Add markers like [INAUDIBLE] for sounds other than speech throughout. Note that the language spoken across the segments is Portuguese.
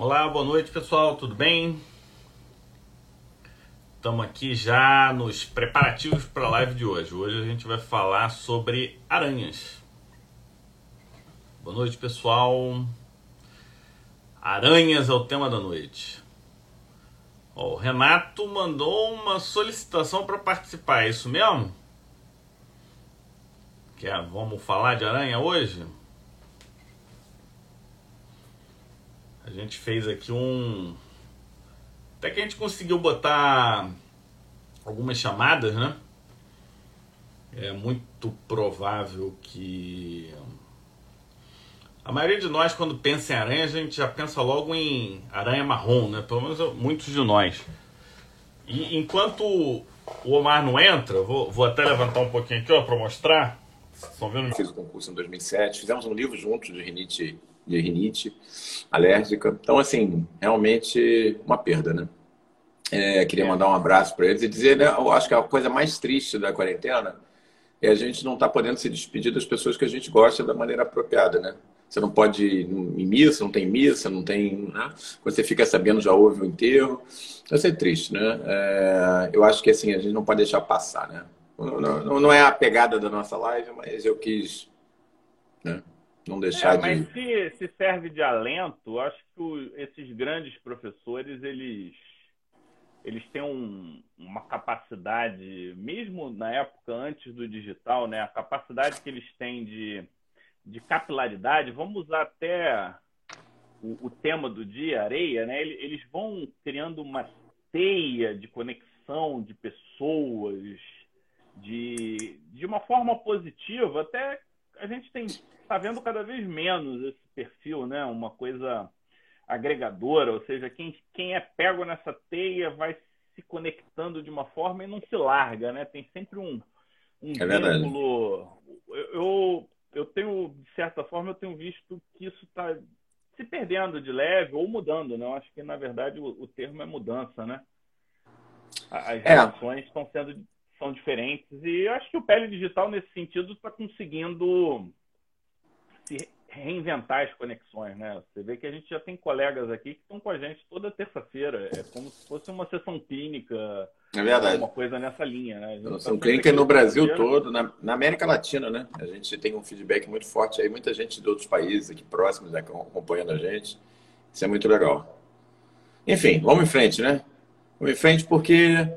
Olá, boa noite pessoal, tudo bem? Estamos aqui já nos preparativos para a live de hoje. Hoje a gente vai falar sobre aranhas. Boa noite pessoal. Aranhas é o tema da noite. Ó, o Renato mandou uma solicitação para participar, é isso mesmo? Quer, vamos falar de aranha hoje? A gente fez aqui um. Até que a gente conseguiu botar algumas chamadas, né? É muito provável que. A maioria de nós, quando pensa em aranha, a gente já pensa logo em aranha marrom, né? Pelo menos muitos de nós. E enquanto o Omar não entra, vou, vou até levantar um pouquinho aqui, para mostrar. Estão vendo? Fiz o concurso em 2007, fizemos um livro juntos de rinite de rinite alérgica. Então, assim, realmente uma perda, né? É, queria é. mandar um abraço para eles e dizer, né, eu acho que a coisa mais triste da quarentena é a gente não estar tá podendo se despedir das pessoas que a gente gosta da maneira apropriada, né? Você não pode ir em missa, não tem missa, não tem. Né? Você fica sabendo, já houve o enterro. Isso é triste, né? É, eu acho que assim, a gente não pode deixar passar, né? Não, não, não é a pegada da nossa live, mas eu quis né? Não deixar é, de. Mas se, se serve de alento, acho que o, esses grandes professores, eles, eles têm um, uma capacidade, mesmo na época antes do digital, né? A capacidade que eles têm de, de capilaridade, vamos usar até o, o tema do dia, areia, né? Eles, eles vão criando uma teia de conexão de pessoas, de, de uma forma positiva, até a gente tem está vendo cada vez menos esse perfil, né? Uma coisa agregadora, ou seja, quem, quem é pego nessa teia vai se conectando de uma forma e não se larga, né? Tem sempre um, um é vínculo. Eu, eu, eu tenho, de certa forma, eu tenho visto que isso está se perdendo de leve ou mudando, né? Eu acho que, na verdade, o, o termo é mudança, né? As é. relações estão sendo são diferentes e eu acho que o Pele Digital, nesse sentido, está conseguindo se reinventar as conexões, né? Você vê que a gente já tem colegas aqui que estão com a gente toda terça-feira. É como se fosse uma sessão clínica. É verdade. Uma coisa nessa linha, né? Sessão tá clínica no Brasil todo, na, na, América Latina, né? A gente tem um feedback muito forte aí, muita gente de outros países aqui próximos né, acompanhando a gente. Isso é muito legal. Enfim, vamos em frente, né? Vamos em frente porque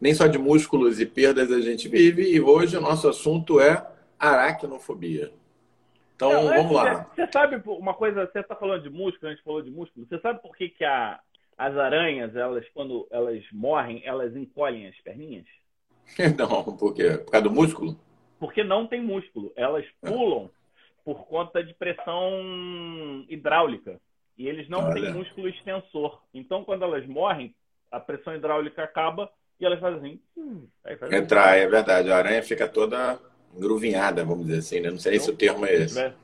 nem só de músculos e perdas a gente vive e hoje o nosso assunto é aracnofobia. Então, Não, vamos lá. Você sabe uma coisa, você está falando de músculo, a gente falou de músculo. Você sabe por que, que a, as aranhas, elas, quando elas morrem, elas encolhem as perninhas? [LAUGHS] Não, por quê? Por causa do músculo? Porque não tem músculo. Elas é. pulam por conta de pressão hidráulica. E eles não Olha. têm músculo extensor. Então, quando elas morrem, a pressão hidráulica acaba e elas fazem assim. Hum, faz Entrar, assim. é verdade. A aranha fica toda engruvinhada, vamos dizer assim, né? Não sei se o termo é esse. É,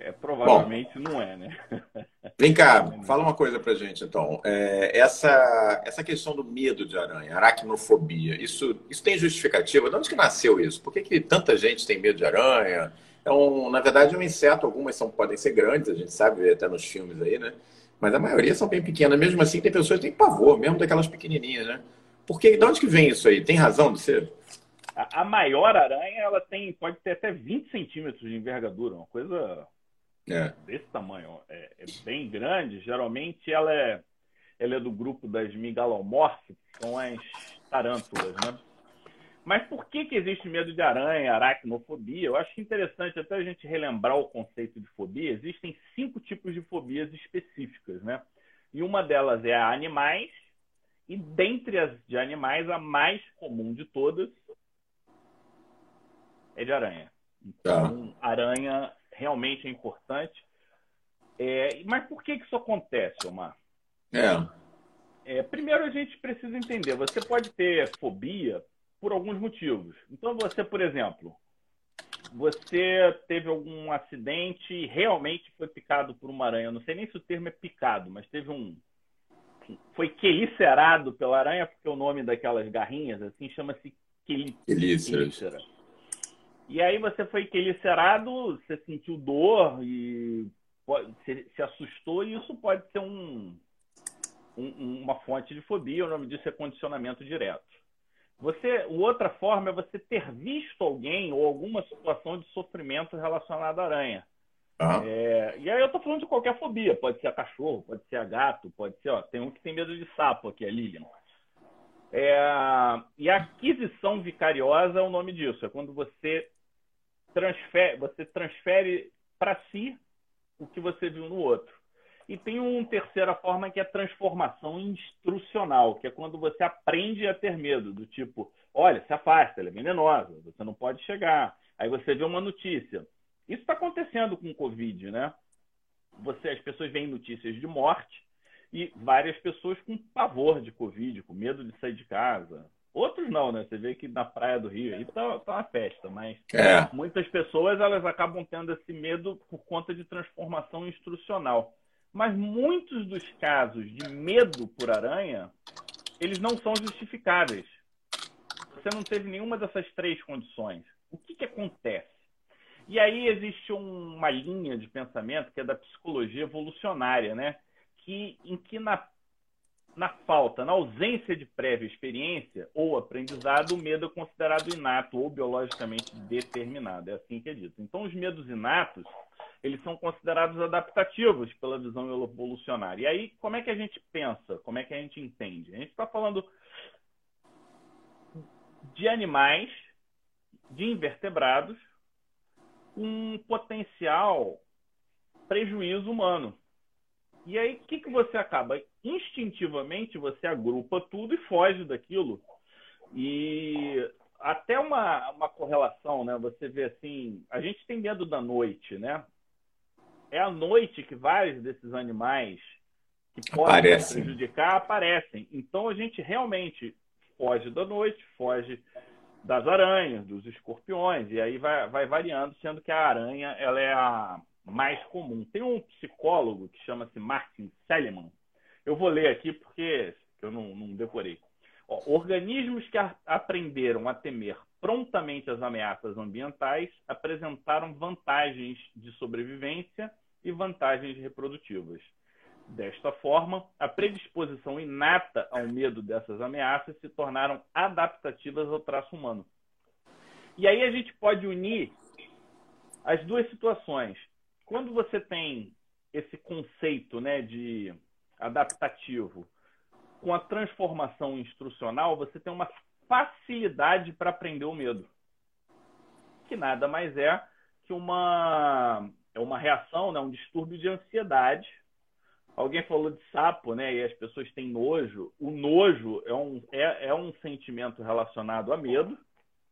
é provavelmente Bom, não é, né? [LAUGHS] Vem cá, [LAUGHS] fala uma coisa pra gente, então. É, essa, essa questão do medo de aranha, aracnofobia, isso, isso tem justificativa? De onde que nasceu isso? Por que, que tanta gente tem medo de aranha? É um, na verdade, é um inseto, algumas são, podem ser grandes, a gente sabe até nos filmes aí, né? Mas a maioria são bem pequenas. Mesmo assim, tem pessoas que têm pavor, mesmo daquelas pequenininhas, né? Por que, de onde que vem isso aí? Tem razão de ser? A, maior aranha, ela tem, pode ter até 20 centímetros de envergadura, uma coisa é. desse tamanho. É, é, bem grande. Geralmente ela é, ela é do grupo das migalomorfes, que são as tarântulas, né? Mas por que, que existe medo de aranha, aracnofobia? Eu acho interessante até a gente relembrar o conceito de fobia. Existem cinco tipos de fobias específicas, né? E uma delas é a animais, e dentre as de animais, a mais comum de todas é de aranha. Então, tá. aranha realmente é importante. É, mas por que, que isso acontece, Omar? É. é. Primeiro, a gente precisa entender. Você pode ter fobia por alguns motivos. Então, você, por exemplo, você teve algum acidente e realmente foi picado por uma aranha. Eu não sei nem se o termo é picado, mas teve um. Foi quelicerado pela aranha, porque o nome daquelas garrinhas assim chama-se quelícera. E aí você foi quelicerado, você sentiu dor e pode, se, se assustou e isso pode ser um, um, uma fonte de fobia. O nome disso é condicionamento direto. Você, outra forma é você ter visto alguém ou alguma situação de sofrimento relacionada à aranha. É, e aí eu tô falando de qualquer fobia, pode ser a cachorro, pode ser a gato, pode ser, ó, tem um que tem medo de sapo aqui, a Lilian. É, e a aquisição vicariosa é o nome disso, é quando você transfere, você transfere para si o que você viu no outro. E tem uma terceira forma que é transformação instrucional, que é quando você aprende a ter medo, do tipo, olha, se afasta, ela é venenosa, você não pode chegar. Aí você vê uma notícia. Isso está acontecendo com o Covid, né? Você, as pessoas veem notícias de morte e várias pessoas com pavor de Covid, com medo de sair de casa. Outros não, né? Você vê que na praia do Rio aí tá, tá uma festa, mas é. muitas pessoas elas acabam tendo esse medo por conta de transformação instrucional. Mas muitos dos casos de medo por aranha, eles não são justificáveis. Você não teve nenhuma dessas três condições. O que, que acontece? E aí existe uma linha de pensamento que é da psicologia evolucionária, né? Que, em que na, na falta, na ausência de prévia experiência ou aprendizado, o medo é considerado inato ou biologicamente determinado. É assim que é dito. Então, os medos inatos, eles são considerados adaptativos pela visão evolucionária. E aí, como é que a gente pensa? Como é que a gente entende? A gente está falando de animais, de invertebrados, um potencial prejuízo humano. E aí, o que, que você acaba? Instintivamente, você agrupa tudo e foge daquilo. E até uma, uma correlação, né? Você vê assim, a gente tem medo da noite, né? É a noite que vários desses animais que podem aparecem. prejudicar aparecem. Então a gente realmente foge da noite, foge das aranhas, dos escorpiões, e aí vai, vai variando, sendo que a aranha ela é a mais comum. Tem um psicólogo que chama-se Martin Seligman. Eu vou ler aqui porque eu não, não decorei. Ó, organismos que a, aprenderam a temer prontamente as ameaças ambientais apresentaram vantagens de sobrevivência e vantagens reprodutivas. Desta forma, a predisposição inata ao medo dessas ameaças se tornaram adaptativas ao traço humano. E aí a gente pode unir as duas situações. Quando você tem esse conceito né, de adaptativo com a transformação instrucional, você tem uma facilidade para aprender o medo. Que nada mais é que uma, é uma reação, né, um distúrbio de ansiedade Alguém falou de sapo, né? E as pessoas têm nojo. O nojo é um, é, é um sentimento relacionado a medo,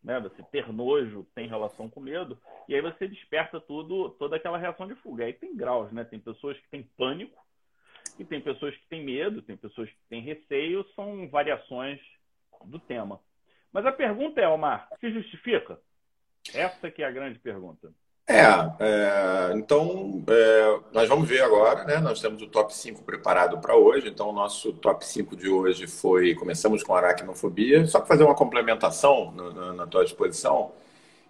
né? Você ter nojo tem relação com medo. E aí você desperta tudo, toda aquela reação de fuga. Aí tem graus, né? Tem pessoas que têm pânico, e tem pessoas que têm medo, tem pessoas que têm receio. São variações do tema. Mas a pergunta é, Omar, se justifica? Essa que é a grande pergunta. É, é então é, nós vamos ver agora, né? Nós temos o top 5 preparado para hoje. Então, o nosso top 5 de hoje foi. Começamos com aracnofobia. Só para fazer uma complementação na, na tua disposição,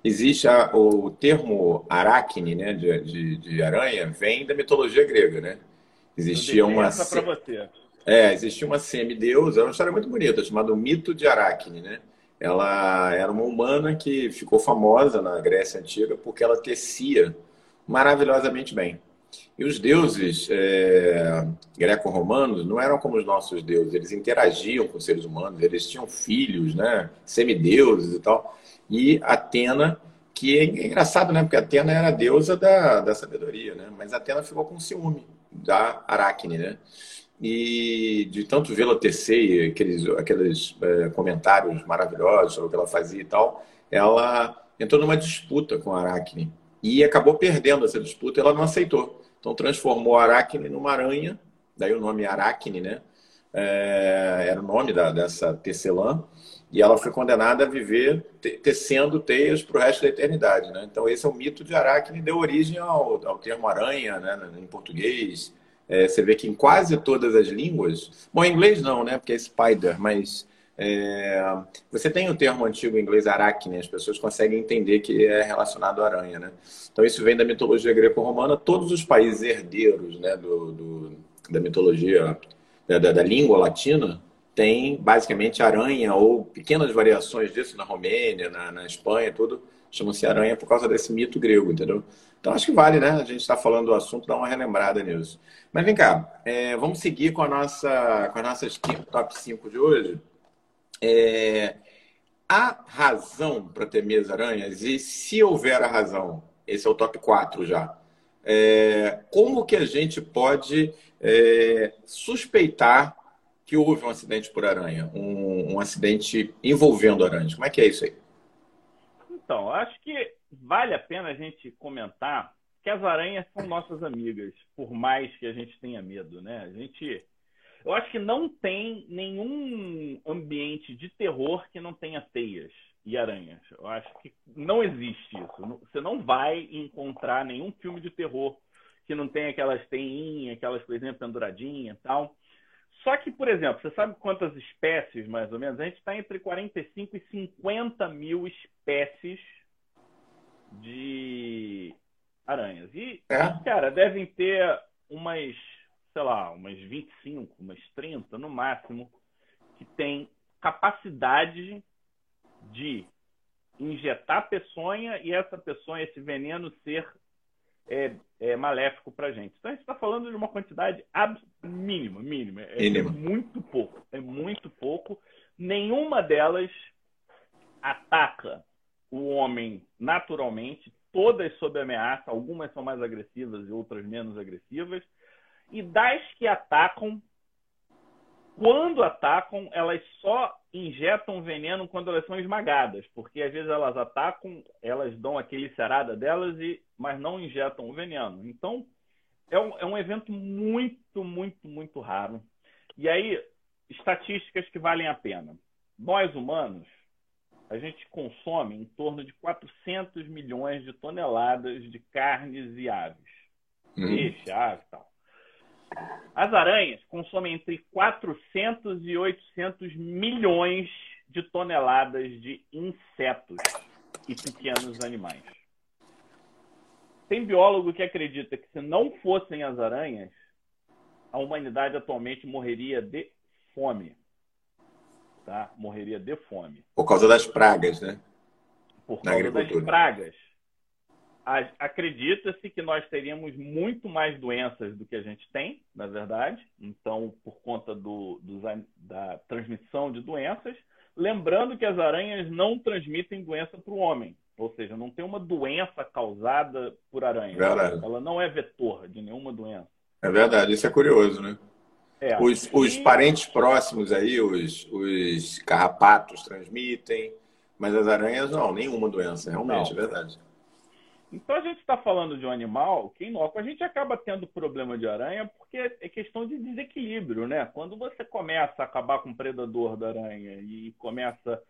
existe a, o termo aracne, né? De, de, de, aranha, vem da mitologia grega, né? Existia uma. Você. É, existia uma semideusa, é uma história muito bonita, chamada Mito de Aracne, né? Ela era uma humana que ficou famosa na Grécia Antiga porque ela tecia maravilhosamente bem. E os deuses é, greco-romanos não eram como os nossos deuses, eles interagiam com os seres humanos, eles tinham filhos, né, semideuses e tal. E Atena, que é engraçado, né, porque Atena era a deusa da, da sabedoria, né, mas Atena ficou com ciúme da Aracne, né e de tanto vê-la tecer aqueles, aqueles é, comentários maravilhosos sobre o que ela fazia e tal, ela entrou numa disputa com a Aracne e acabou perdendo essa disputa. Ela não aceitou, então transformou a Aracne numa aranha, daí o nome Aracne, né? É, era o nome da, dessa tecelã e ela foi condenada a viver tecendo teias para o resto da eternidade, né? Então esse é o mito de Aracne deu origem ao, ao termo aranha, né? Em é, você vê que em quase todas as línguas, bom, em inglês não, né? Porque é spider, mas É, você tem o termo antigo em inglês aracne, as pessoas conseguem entender que é relacionado à aranha, né? Então isso vem da mitologia greco-romana. Todos os países herdeiros né, do, do da mitologia, da, da, língua latina, tem basicamente aranha ou pequenas variações disso na Romênia, na, na Espanha, tudo chama-se aranha por causa desse mito grego, entendeu? Então acho que vale, né? A gente está falando do assunto, dar uma relembrada nisso. Mas vem cá, é, vamos seguir com a nossa com as nossas top 5 de hoje. É, há razão para temer as aranhas? E se houver a razão, esse é o top 4 já. É, como que a gente pode é, suspeitar que houve um acidente por aranha, um, um, acidente envolvendo aranhas? Como é que é isso aí? Então, acho que vale a pena a gente comentar que as aranhas são nossas amigas, por mais que a gente tenha medo, né? A gente eu acho que não tem nenhum ambiente de terror que não tenha teias e aranhas. Eu acho que não existe isso. Você não vai encontrar nenhum filme de terror que não tenha aquelas teinhas, aquelas coisinhas penduradinhas e tal. Só que, por exemplo, você sabe quantas espécies, mais ou menos? A gente está entre 45 e 50 mil espécies de aranhas. E, é? cara, devem ter umas sei lá, umas 25, umas 30 no máximo, que tem capacidade de injetar peçonha e essa peçonha, esse veneno ser é, é maléfico para a gente. Então a gente está falando de uma quantidade mínima, mínima. É, é muito pouco. É muito pouco. Nenhuma delas ataca o homem naturalmente, todas sob ameaça, algumas são mais agressivas e outras menos agressivas. E das que atacam, quando atacam, elas só injetam veneno quando elas são esmagadas, porque às vezes elas atacam, elas dão aquele cerada delas, e, mas não injetam o veneno. Então, é um, é um evento muito, muito, muito raro. E aí, estatísticas que valem a pena. Nós, humanos, a gente consome em torno de 400 milhões de toneladas de carnes e aves. Uhum. Peixe, ave e tal. As aranhas consomem entre 400 e 800 milhões de toneladas de insetos e pequenos animais. Tem biólogo que acredita que se não fossem as aranhas, a humanidade atualmente morreria de fome. Tá? Morreria de fome. Por causa das pragas, né? Por causa das pragas acredita-se que nós teríamos muito mais doenças do que a gente tem, na verdade, então, por conta do, do, da transmissão de doenças. Lembrando que as aranhas não transmitem doença para o homem, ou seja, não tem uma doença causada por aranha. Verdade. Ela não é vetor de nenhuma doença. É verdade, isso é curioso, né? É, os, os parentes próximos aí, os, os carrapatos transmitem, mas as aranhas não, nenhuma doença, realmente, não. é verdade. Então a gente está falando de um animal que inócuo. A gente acaba tendo problema de aranha porque é questão de desequilíbrio, né? Quando você começa a acabar com o predador da aranha e começa a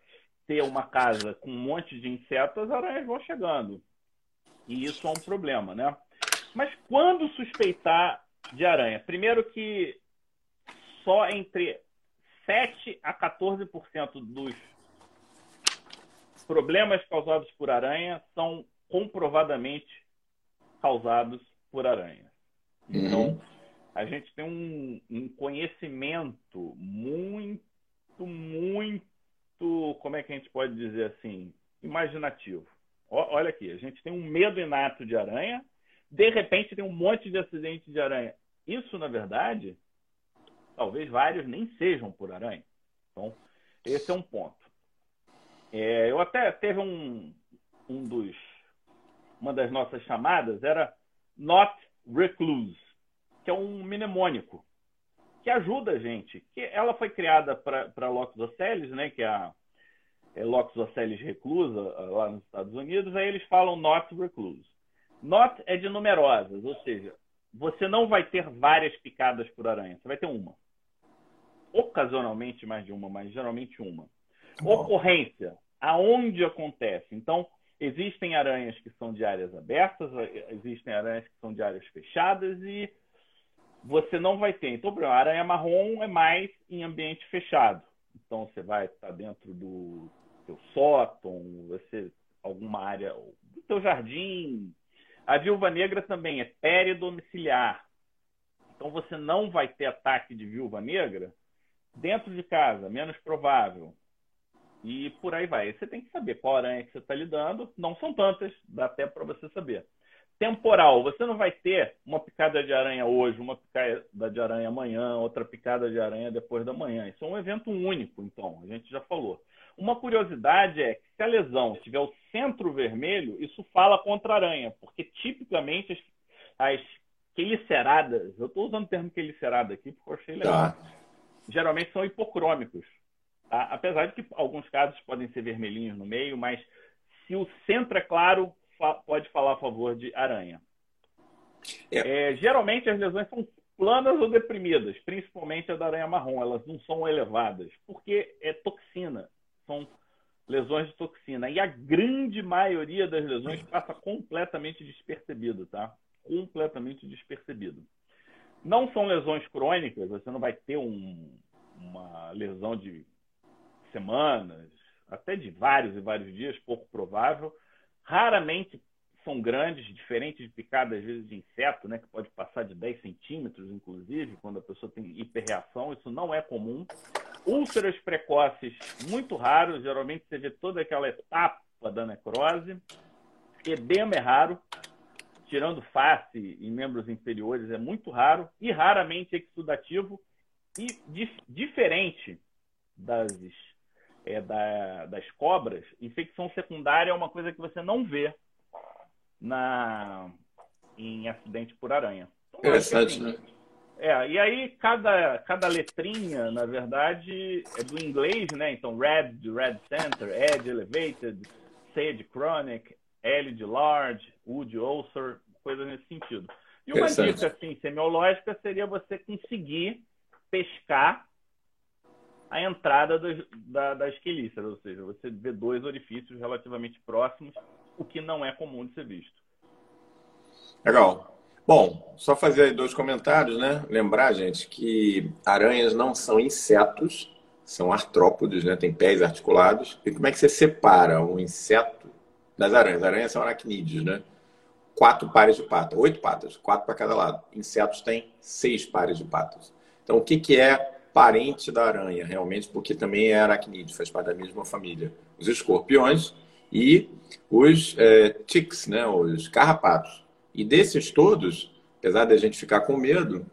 ter uma casa com um monte de insetos, as aranhas vão chegando. E isso é um problema, né? Mas quando suspeitar de aranha? Primeiro que só entre 7 a 14% dos problemas causados por aranha são comprovadamente causados por aranhas. Então, uhum. a gente tem um, um, conhecimento muito, muito, como é que a gente pode dizer assim, imaginativo. O, olha aqui, a gente tem um medo inato de aranha, de repente tem um monte de acidentes de aranha. Isso, na verdade, talvez vários nem sejam por aranha. Então, esse é um ponto. É, eu até teve um, um dos uma das nossas chamadas era Not Recluse, que é um mnemônico que ajuda a gente. Que ela foi criada para Locus Ocelis, né, que é a é Locus Ocelis reclusa lá nos Estados Unidos, aí eles falam Not Recluse. Not é de numerosas, ou seja, você não vai ter várias picadas por aranha, você vai ter uma. Ocasionalmente mais de uma, mas geralmente uma. Ocorrência, aonde acontece. Então, Existem aranhas que são de áreas abertas, existem aranhas que são de áreas fechadas e você não vai ter. Então, a aranha marrom é mais em ambiente fechado. então você vai estar dentro do seu sótão, você alguma área do seu jardim. A viúva negra também é peridomiciliar. Então você não vai ter ataque de viúva negra dentro de casa, menos provável. E por aí vai. Você tem que saber qual aranha que você está lidando. Não são tantas, dá até para você saber. Temporal, você não vai ter uma picada de aranha hoje, uma picada de aranha amanhã, outra picada de aranha depois da manhã. Isso é um evento único, então, a gente já falou. Uma curiosidade é que se a lesão tiver o centro vermelho, isso fala contra a aranha, porque tipicamente as, as queliceradas, eu estou usando o termo quelicerada aqui porque eu achei legal, tá. geralmente são hipocrômicos. Tá? Apesar de que alguns casos podem ser vermelhinhos no meio, mas se o centro é claro, fa pode falar a favor de aranha. É. É, geralmente as lesões são planas ou deprimidas, principalmente a da aranha marrom, elas não são elevadas, porque é toxina, são lesões de toxina. E a grande maioria das lesões passa completamente despercebido, tá? Completamente despercebido. Não são lesões crônicas, você não vai ter um, uma lesão de semanas, até de vários e vários dias, pouco provável. Raramente são grandes, diferente de picada, às vezes, de inseto, né, que pode passar de 10 centímetros, inclusive, quando a pessoa tem hiperreação. Isso não é comum. Úlceras precoces, muito raros. Geralmente você vê toda aquela etapa da necrose. Edema é raro. Tirando face e membros inferiores, é muito raro. E raramente exudativo. E dif diferente das é, da, das cobras, infecção secundária é uma coisa que você não vê na, em acidente por aranha. Então, Interessante, assim, né? É, e aí cada, cada letrinha, na verdade, é do inglês, né? Então, red de red center, E de elevated, C de chronic, L de large, U de ulcer, coisa nesse sentido. E uma dica assim, semiológica seria você conseguir pescar a entrada das, da, das quelíceras, ou seja, você vê dois orifícios relativamente próximos, o que não é comum de ser visto. Legal. Bom, só fazer dois comentários, né? Lembrar, gente, que aranhas não são insetos, são artrópodes, né? Tem pés articulados. E como é que você separa um inseto das aranhas? Aranhas são aracnídeos, né? Quatro pares de patas, oito patas, quatro para cada lado. Insetos têm seis pares de patas. Então, o que, que é parente da aranha, realmente, porque também é aracnídeo, faz parte da mesma família. Os escorpiões e os é, ticks, né, os carrapatos. E desses todos, apesar da gente ficar com medo,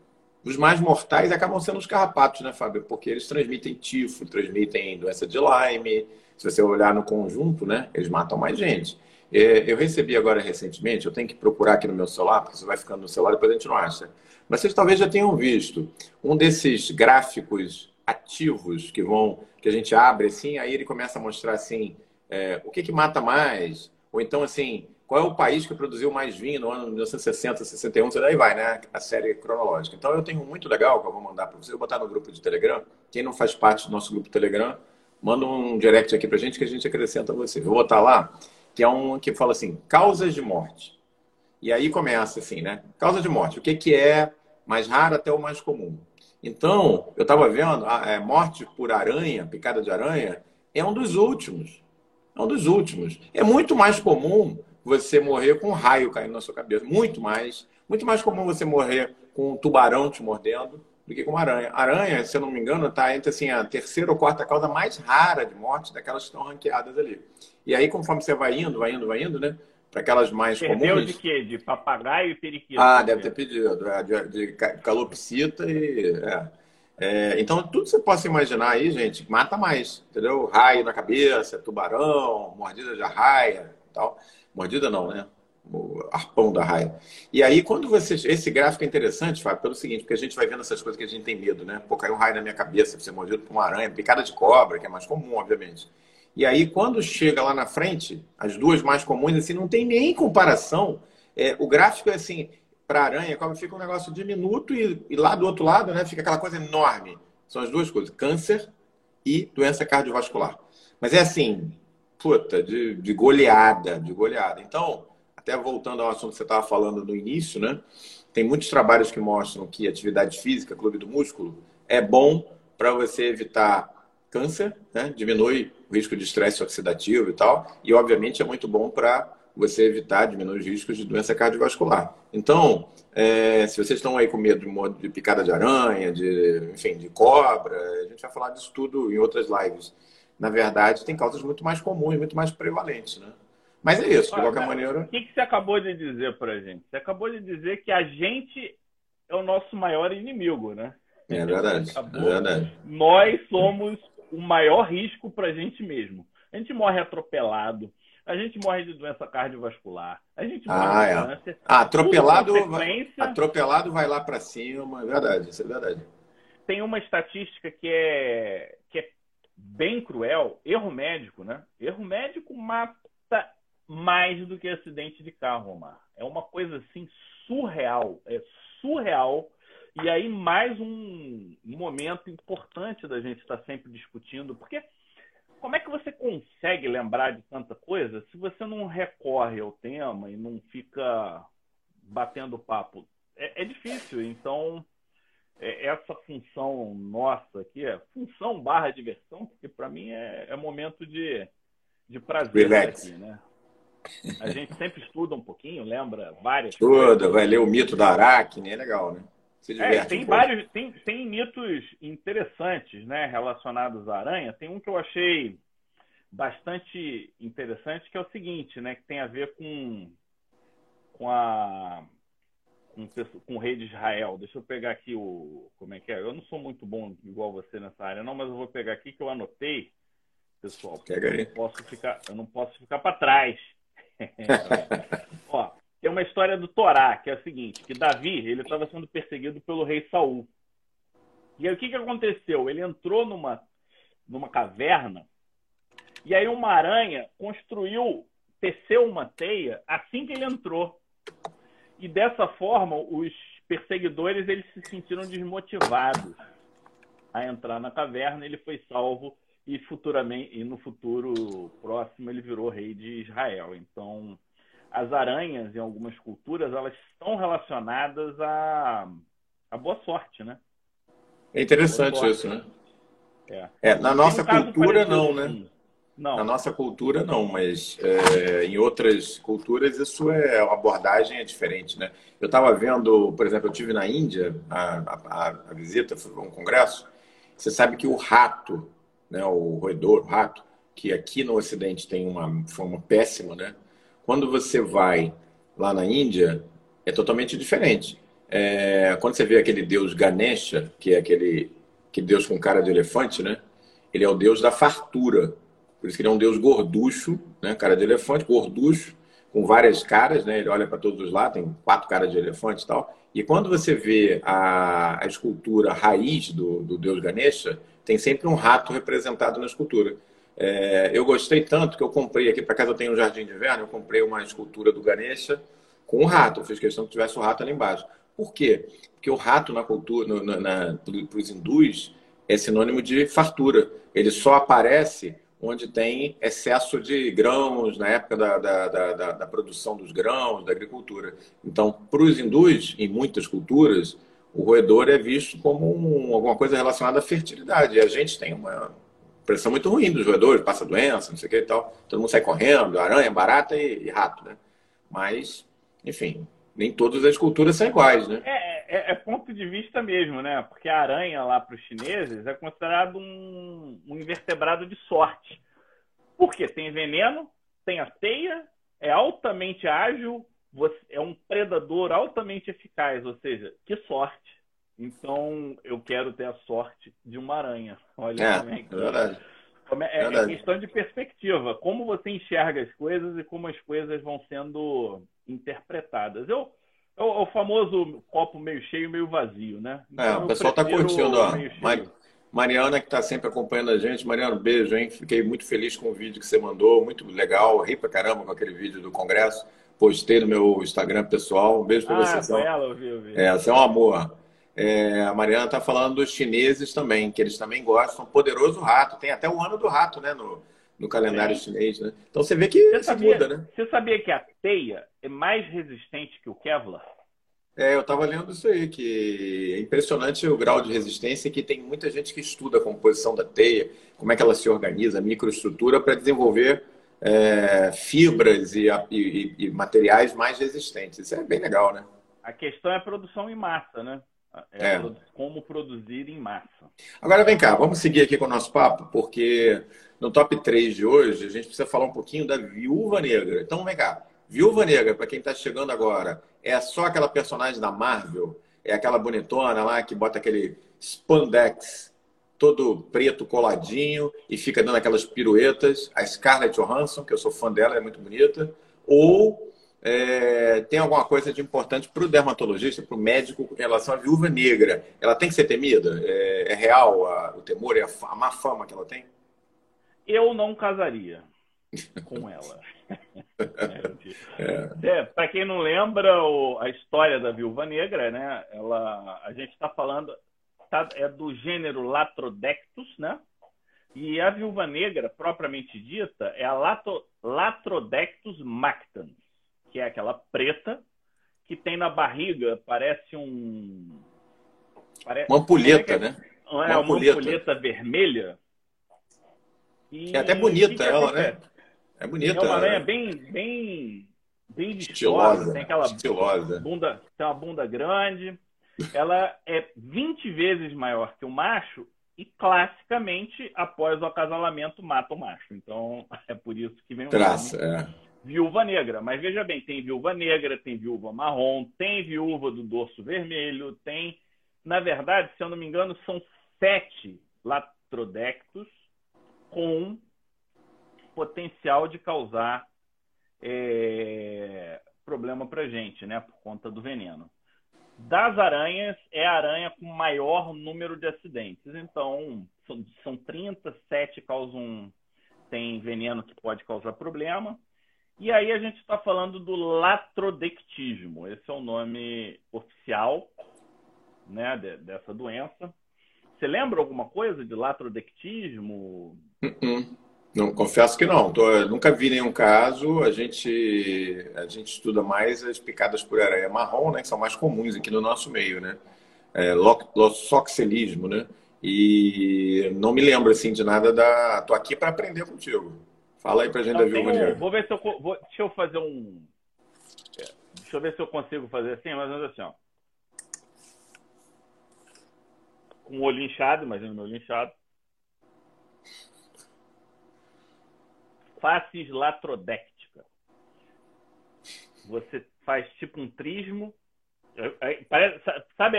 os mais mortais acabam sendo os carrapatos, né, Fábio? Porque eles transmitem tifo, transmitem doença de Lyme. Se você olhar no conjunto, né, eles matam mais gente. É, eu recebi agora recentemente, eu tenho que procurar aqui no meu celular, porque você vai ficando no celular, depois a gente não acha. Mas vocês talvez já tenham visto um desses gráficos ativos que vão, que a gente abre assim, aí ele começa a mostrar assim, é, o que, que mata mais, ou então assim, qual é o país que produziu mais vinho no ano 1960, 61, e daí vai, né? A série cronológica. Então eu tenho um muito legal que eu vou mandar para você, eu vou botar no grupo de Telegram. Quem não faz parte do nosso grupo Telegram, manda um direct aqui para a gente que a gente acrescenta você. Eu vou botar lá que é um que fala assim, causas de morte. E aí começa assim, né? Causa de morte. O que, que é mais raro até o mais comum? Então, eu estava vendo, a é, morte por aranha, picada de aranha, é um dos últimos. É um dos últimos. É muito mais comum você morrer com um raio caindo na sua cabeça. Muito mais. Muito mais comum você morrer com um tubarão te mordendo do que com aranha. Aranha, se eu não me engano, está entre assim, a terceira ou quarta causa mais rara de morte daquelas que estão ranqueadas ali. E aí, conforme você vai indo, vai indo, vai indo, né? Para aquelas mais Perdeu comuns. de quê? De papagaio e periquito? Ah, deve ter pedido. É, de, de calopsita e. É. É, então, tudo que você possa imaginar aí, gente, mata mais, entendeu? Raio na cabeça, tubarão, mordida de arraia tal. Mordida não, né? O arpão da raia. E aí, quando você. Esse gráfico é interessante, Fábio, pelo seguinte, porque a gente vai vendo essas coisas que a gente tem medo, né? Pô, caiu um raio na minha cabeça, você mordido por uma aranha, picada de cobra, que é mais comum, obviamente. E aí, quando chega lá na frente, as duas mais comuns, assim, não tem nem comparação. É, o gráfico é assim, para aranha, como fica um negócio diminuto e, e lá do outro lado, né, fica aquela coisa enorme. São as duas coisas, câncer e doença cardiovascular. Mas é assim, puta, de, de goleada, de goleada. Então, até voltando ao assunto que você estava falando no início, né? Tem muitos trabalhos que mostram que atividade física, clube do músculo, é bom para você evitar câncer, né? diminui o risco de estresse oxidativo e tal, e obviamente é muito bom para você evitar, diminuir os riscos de doença cardiovascular. Então, é, se vocês estão aí com medo de, picada de aranha, de, enfim, de cobra, a gente vai falar disso tudo em outras lives. Na verdade, tem causas muito mais comuns, muito mais prevalentes, né? Mas é isso, de qualquer maneira. O que, que você acabou de dizer para a gente? Você acabou de dizer que a gente é o nosso maior inimigo, né? É verdade. Acabou, é verdade. Nós somos o maior risco para a gente mesmo. A gente morre atropelado, a gente morre de doença cardiovascular, a gente morre ah, de é. câncer. Ah, atropelado, atropelado vai lá para cima, é verdade, isso é verdade. Tem uma estatística que é, que é bem cruel, erro médico, né? Erro médico mata mais do que acidente de carro, Omar. É uma coisa assim surreal, é surreal. E aí mais um momento importante da gente estar sempre discutindo, porque como é que você consegue lembrar de tanta coisa se você não recorre ao tema e não fica batendo papo? É, é difícil. Então, é, essa função nossa aqui é função barra diversão, porque para mim é, é, momento de, de prazer Relax. aqui, né? A gente sempre estuda um pouquinho, lembra várias Estuda, vai ler o mito da Aracne, é legal, né? É, tem um vários, tem, tem mitos interessantes, né, relacionados à aranha. Tem um que eu achei bastante interessante, que é o seguinte, né, que tem a ver com com a com, com o rei de Israel. Deixa eu pegar aqui o como é que é. Eu não sou muito bom igual você nessa área, não, mas eu vou pegar aqui que eu anotei, pessoal. Pega aí. Eu não posso ficar, eu não posso ficar para trás. [LAUGHS] Ó, tem uma história do Torá, que é a seguinte, que Davi, ele estava sendo perseguido pelo rei Saul. E aí o que, que aconteceu? Ele entrou numa, numa caverna e aí uma aranha construiu, teceu uma teia assim que ele entrou. E dessa forma, os perseguidores eles se sentiram desmotivados a entrar na caverna. Ele foi salvo e futuramente e no futuro próximo ele virou rei de Israel. Então as aranhas, em algumas culturas, elas estão relacionadas à, à boa sorte, né? É interessante sorte, isso, né? É. é na nossa um cultura, não, né? Assim. Não. Na nossa cultura, não, mas é, em outras culturas isso é a abordagem é diferente, né? Eu estava vendo, por exemplo, eu tive na Índia a, a, a visita, foi um congresso. Você sabe que o rato, né, o roedor, o rato, que aqui no Ocidente tem uma forma péssima, né? Quando você vai lá na Índia, é totalmente diferente. É, quando você vê aquele deus Ganesha, que é aquele que deus com cara de elefante, né? Ele é o deus da fartura. Por isso que ele é um deus gorducho, né? Cara de elefante, gorducho, com várias caras, né? Ele olha para todos os lados, tem quatro caras de elefante e tal. E quando você vê a, a escultura raiz do, do deus Ganesha, tem sempre um rato representado na escultura. É, eu gostei tanto que eu comprei aqui, para casa eu tenho um jardim de inverno, eu comprei uma escultura do Ganesha com um rato. Eu fiz questão que tivesse o um rato ali embaixo. Por quê? Porque o rato na cultura, na, na, para os hindus, é sinônimo de fartura. Ele só aparece onde tem excesso de grãos, na época da, da, da, da produção dos grãos, da agricultura. Então, para os hindus, em muitas culturas, o roedor é visto como um, alguma coisa relacionada à fertilidade. E a gente tem uma, pressão muito ruim dos roedores, passa doença, não sei o que e tal. Todo mundo sai correndo, aranha, barata e, e rato, né? Mas, enfim, nem todas as culturas são iguais, né? É, é, é ponto de vista mesmo, né? Porque a aranha lá para os chineses é considerado um, um invertebrado de sorte. Por quê? Tem veneno, tem a teia, é altamente ágil, é um predador altamente eficaz, ou seja, que sorte. Então, eu quero ter a sorte de uma aranha. Olha é, como é que... É verdade. É, é, é questão de perspectiva. Como você enxerga as coisas e como as coisas vão sendo interpretadas. Eu, é o, o famoso copo meio cheio, meio vazio, né? Então, é, o pessoal está curtindo. Ó. Mariana, que está sempre acompanhando a gente. Mariana, beijo, hein? Fiquei muito feliz com o vídeo que você mandou. Muito legal. Ri pra caramba com aquele vídeo do Congresso. Postei no meu Instagram pessoal. Um beijo para ah, você. Ela, ouvi, ouvi. É, você é um amor. É, a Mariana está falando dos chineses também, que eles também gostam. Poderoso rato. Tem até o ano do rato, né? No, no calendário Sim. chinês, né? Então você vê que você sabia, muda, né? Você sabia que a teia é mais resistente que o Kevlar? É, eu estava lendo isso aí, que é impressionante o grau de resistência que tem muita gente que estuda a composição da teia, como é que ela se organiza, a microestrutura, para desenvolver é, fibras e, e, e, materiais mais resistentes. Isso é bem legal, né? A questão é a produção em massa, né? É, é. como produzir em massa. Agora vem cá, vamos seguir aqui com o nosso papo, porque no top 3 de hoje a gente precisa falar um pouquinho da Viúva Negra. Então vem cá, Viúva Negra, para quem está chegando agora, é só aquela personagem da Marvel? É aquela bonitona lá que bota aquele spandex todo preto coladinho e fica dando aquelas piruetas. A Scarlett Johansson, que eu sou fã dela, é muito bonita. Ou é, tem alguma coisa de importante para o dermatologista, para o médico, em relação à viúva negra? Ela tem que ser temida? É, é real a, o temor, é a, a má fama que ela tem? Eu não casaria [LAUGHS] com ela. É. É, Para quem não lembra o, a história da Viúva Negra, né? Ela, a gente está falando tá, é do gênero Latrodectus, né? E a Viúva Negra, propriamente dita, é a Lato, Latrodectus mactans, que é aquela preta que tem na barriga, parece um. Parece, uma ampulheta, é, é né? É, uma, ampulheta. ampulheta vermelha. E, é até bonita ela, né? É bonita. É uma aranha né? bem, bem, bem estilosa. Tem aquela estilosa. bunda, tem uma bunda grande. Ela é 20 vezes maior que o macho e classicamente após o acasalamento mata o macho. Então [LAUGHS] é por isso que vem o Traça, é. viúva negra. Mas veja bem, tem viúva negra, tem viúva marrom, tem viúva do dorso vermelho, tem, na verdade, se eu não me engano, são sete latrodectos com potencial de causar é, problema para gente, né, por conta do veneno. Das aranhas, é a aranha com maior número de acidentes. Então, são, são 37 causam tem veneno que pode causar problema. E aí a gente está falando do latrodectismo. Esse é o nome oficial né, de, dessa doença. Você lembra alguma coisa de latrodectismo? Uh -uh. Não, confesso que não. Tô, nunca vi nenhum caso. A gente, a gente estuda mais as picadas por aranha marrom, né? Que são mais comuns aqui no nosso meio, né? É, loxoxelismo, né? E não me lembro, assim, de nada da... Tô aqui para aprender contigo. Fala aí pra gente não, da Viúva um... Vou ver se eu... Vou... Deixa eu fazer um... Deixa eu ver se eu consigo fazer assim, mais ou menos assim, ó. Com o olho inchado, imagina o meu olho inchado. Face latrodéctica. Você faz tipo um trismo. É, é, parece, sabe,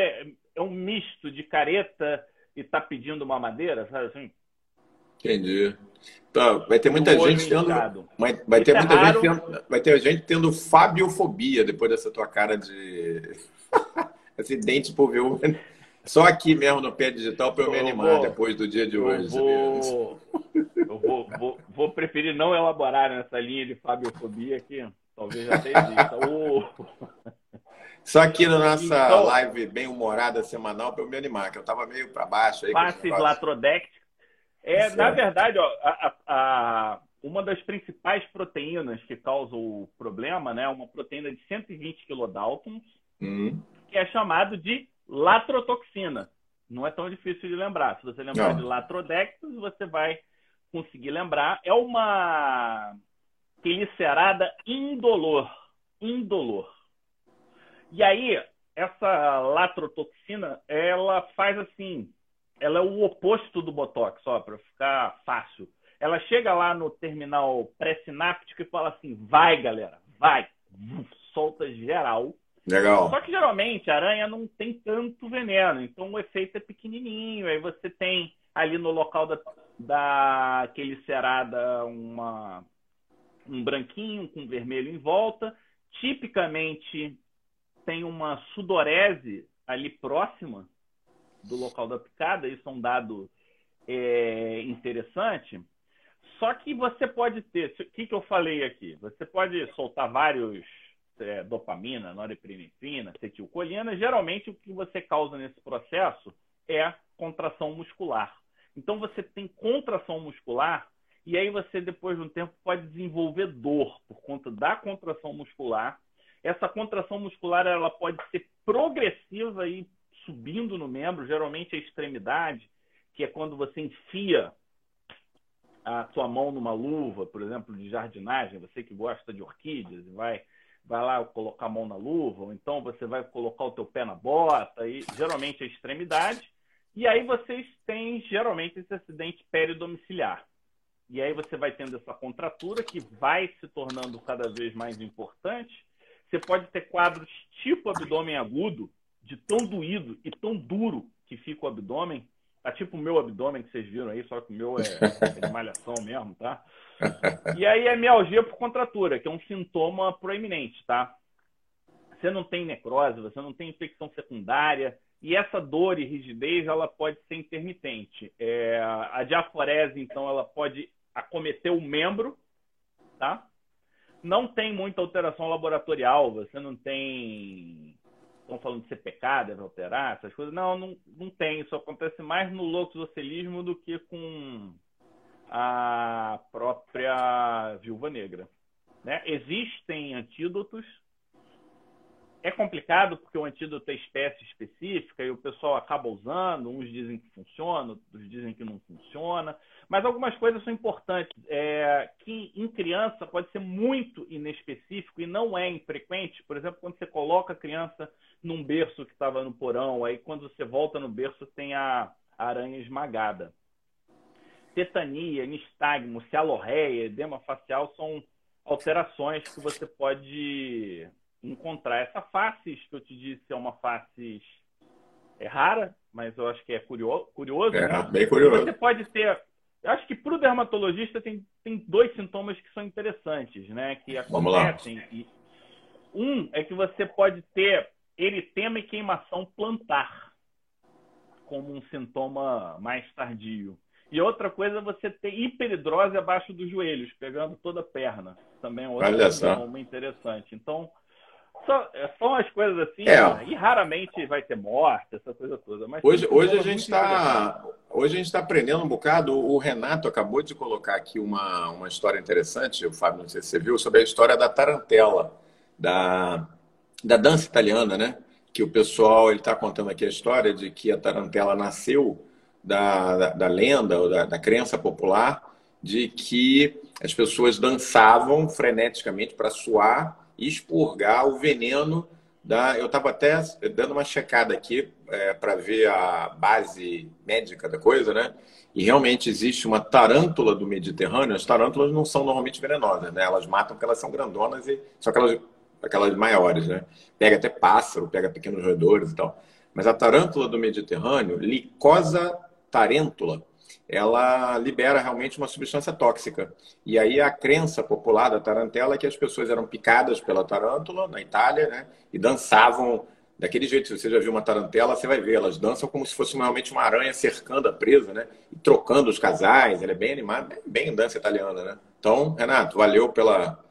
é um misto de careta e tá pedindo uma madeira, sabe assim? Entendi. Tá, vai ter muita gente tendo. Vai, vai ter é muita raro. gente tendo, vai ter gente tendo fabiofobia depois dessa tua cara de [LAUGHS] acidente por ver só aqui mesmo no pé digital para eu me animar vou, depois do dia de hoje. Vou, eu vou, vou, vou, preferir não elaborar nessa linha de fabiofobia que talvez já exista. [LAUGHS] Só aqui na nossa então, live bem humorada semanal para eu me animar, que eu estava meio para baixo. aí. Faces latrodectic. É, na verdade, ó, a, a, uma das principais proteínas que causam o problema, né, uma proteína de 120 kilodaltons, hum. que é chamado de latrotoxina. Não é tão difícil de lembrar. Se você lembrar Não. de latrodectus, você vai conseguir lembrar. É uma glicerada indolor. Indolor. E aí, essa latrotoxina, ela faz assim, ela é o oposto do Botox, só para ficar fácil. Ela chega lá no terminal pré-sináptico e fala assim, vai galera, vai, solta geral Legal. Só que geralmente a aranha não tem tanto veneno, então o efeito é pequenininho. Aí você tem ali no local da, da cerada uma, um branquinho com vermelho em volta. Tipicamente tem uma sudorese ali próxima do local da picada, isso é um dado é, interessante. Só que você pode ter, o que, que eu falei aqui? Você pode soltar vários é, dopamina, norepinefrina, acetilcolina, geralmente o que você causa nesse processo é contração muscular. Então você tem contração muscular e aí você depois de um tempo pode desenvolver dor por conta da contração muscular. essa contração muscular ela pode ser progressiva e subindo no membro, geralmente a extremidade, que é quando você enfia a sua mão numa luva, por exemplo, de jardinagem, você que gosta de orquídeas, vai vai lá colocar a mão na luva, ou então você vai colocar o teu pé na bota, e geralmente a extremidade, e aí vocês têm geralmente esse acidente peridomiciliar. E aí você vai tendo essa contratura que vai se tornando cada vez mais importante. Você pode ter quadros tipo abdômen agudo, de tão doído e tão duro que fica o abdômen, Tá tipo o meu abdômen que vocês viram aí, só que o meu é, [LAUGHS] é de malhação mesmo, tá? E aí é mialgia por contratura, que é um sintoma proeminente, tá? Você não tem necrose, você não tem infecção secundária, e essa dor e rigidez, ela pode ser intermitente. É, a diaforese, então, ela pode acometer o membro, tá? Não tem muita alteração laboratorial, você não tem estão falando de CPK, deve alterar, essas coisas. Não, não, não tem. Isso acontece mais no loxocelismo do que com a própria viúva negra. Né? Existem antídotos. É complicado porque o antídoto é espécie específica e o pessoal acaba usando. Uns dizem que funciona, outros dizem que não funciona. Mas algumas coisas são importantes, é, que em criança pode ser muito inespecífico e não é infrequente. Por exemplo, quando você coloca a criança num berço que estava no porão, aí quando você volta no berço tem a aranha esmagada. Tetania, nistagmo, cialorreia, edema facial são alterações que você pode encontrar. Essa face que eu te disse é uma face é rara, mas eu acho que é curioso. curioso é, né? bem curioso. Você pode ter eu acho que para o dermatologista tem, tem dois sintomas que são interessantes, né? Que acontecem. E um é que você pode ter eritema e queimação plantar como um sintoma mais tardio. E outra coisa é você ter hiperidrose abaixo dos joelhos, pegando toda a perna. Também é outro sintoma interessante. Então, só, é, são as coisas assim, é. né? e raramente vai ter morte, essa coisa toda. Mas hoje, hoje a gente está hoje a gente está aprendendo um bocado. O Renato acabou de colocar aqui uma, uma história interessante, o Fábio, não sei se você viu, sobre a história da tarantela, da, da dança italiana, né? Que o pessoal ele está contando aqui a história de que a tarantela nasceu da, da, da lenda ou da, da crença popular de que as pessoas dançavam freneticamente para suar e expurgar o veneno da. Eu estava até dando uma checada aqui é, para ver a base médica da coisa, né? E realmente existe uma tarântula do Mediterrâneo. As tarântulas não são normalmente venenosas, né? Elas matam porque elas são grandonas e são aquelas, aquelas maiores, né? Pega até pássaro, pega pequenos roedores e tal. Mas a tarântula do Mediterrâneo, Licosa tarêntula, ela libera realmente uma substância tóxica. E aí a crença popular da tarantela é que as pessoas eram picadas pela tarântula na Itália, né? E dançavam daquele jeito. Se você já viu uma tarantela, você vai ver, elas dançam como se fosse realmente uma aranha cercando a presa, né? E trocando os casais. Ela é bem animada, bem dança italiana, né? Então, Renato, valeu pela,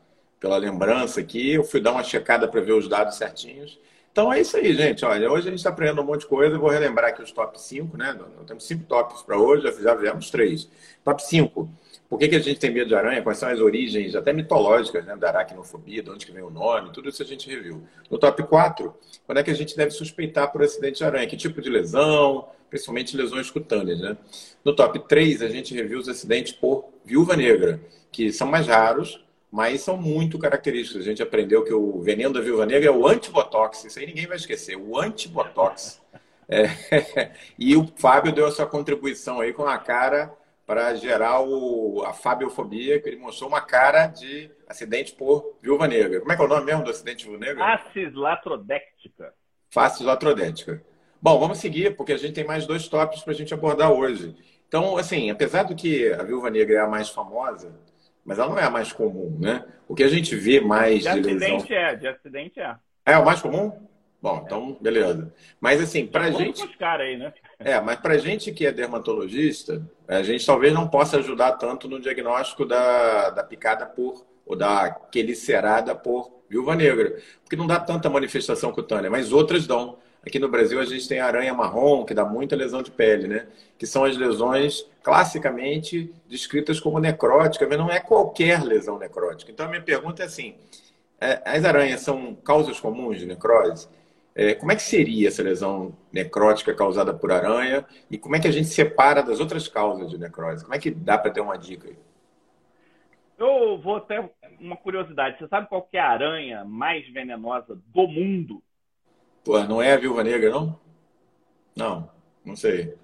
pela lembrança aqui. Eu fui dar uma checada para ver os dados certinhos. Então é isso aí, gente. Olha, hoje a gente está aprendendo um monte de coisa. Eu vou relembrar aqui os top 5, né? Nós temos cinco tops para hoje, já fizemos três. Top 5. Por que, que a gente tem medo de aranha? Quais são as origens, até mitológicas, né? da aracnofobia, de onde que vem o nome, tudo isso a gente reviu. No top 4, quando é que a gente deve suspeitar por acidente de aranha? Que tipo de lesão? Principalmente lesões cutâneas, né? No top 3, a gente reviu os acidentes por viúva negra, que são mais raros, mas são muito característicos. A gente aprendeu que o veneno da viúva negra é o antibotox, isso aí ninguém vai esquecer, o antibotox. É, [LAUGHS] e o Fábio deu a sua contribuição aí com a cara para gerar o, a fabiofobia, que ele mostrou uma cara de acidente por viúva negra. Como é que é o nome mesmo do acidente de viúva negra? Faces latrodéctica. Faces latrodéctica. Bom, vamos seguir, porque a gente tem mais dois tópicos para a gente abordar hoje. Então, assim, apesar do que a viúva negra é a mais famosa, mas ela não é a mais comum, né? O que a gente vê mais de, de acidente lesão... é, de acidente é. É o mais comum? Bom, então, beleza. Mas assim, pra gente. Os aí, né? É, mas pra gente que é dermatologista, a gente talvez não possa ajudar tanto no diagnóstico da, da picada por, ou da quelicerada por viúva negra, porque não dá tanta manifestação cutânea, mas outras dão. Aqui no Brasil a gente tem aranha marrom, que dá muita lesão de pele, né? Que são as lesões classicamente descritas como necróticas, mas não é qualquer lesão necrótica. Então a minha pergunta é assim: é, as aranhas são causas comuns de necrose? É, como é que seria essa lesão necrótica causada por aranha e como é que a gente separa das outras causas de necrose? Como é que dá para ter uma dica aí? Eu vou até uma curiosidade. Você sabe qual é a aranha mais venenosa do mundo? Pô, não é a viúva negra, não? Não, não sei.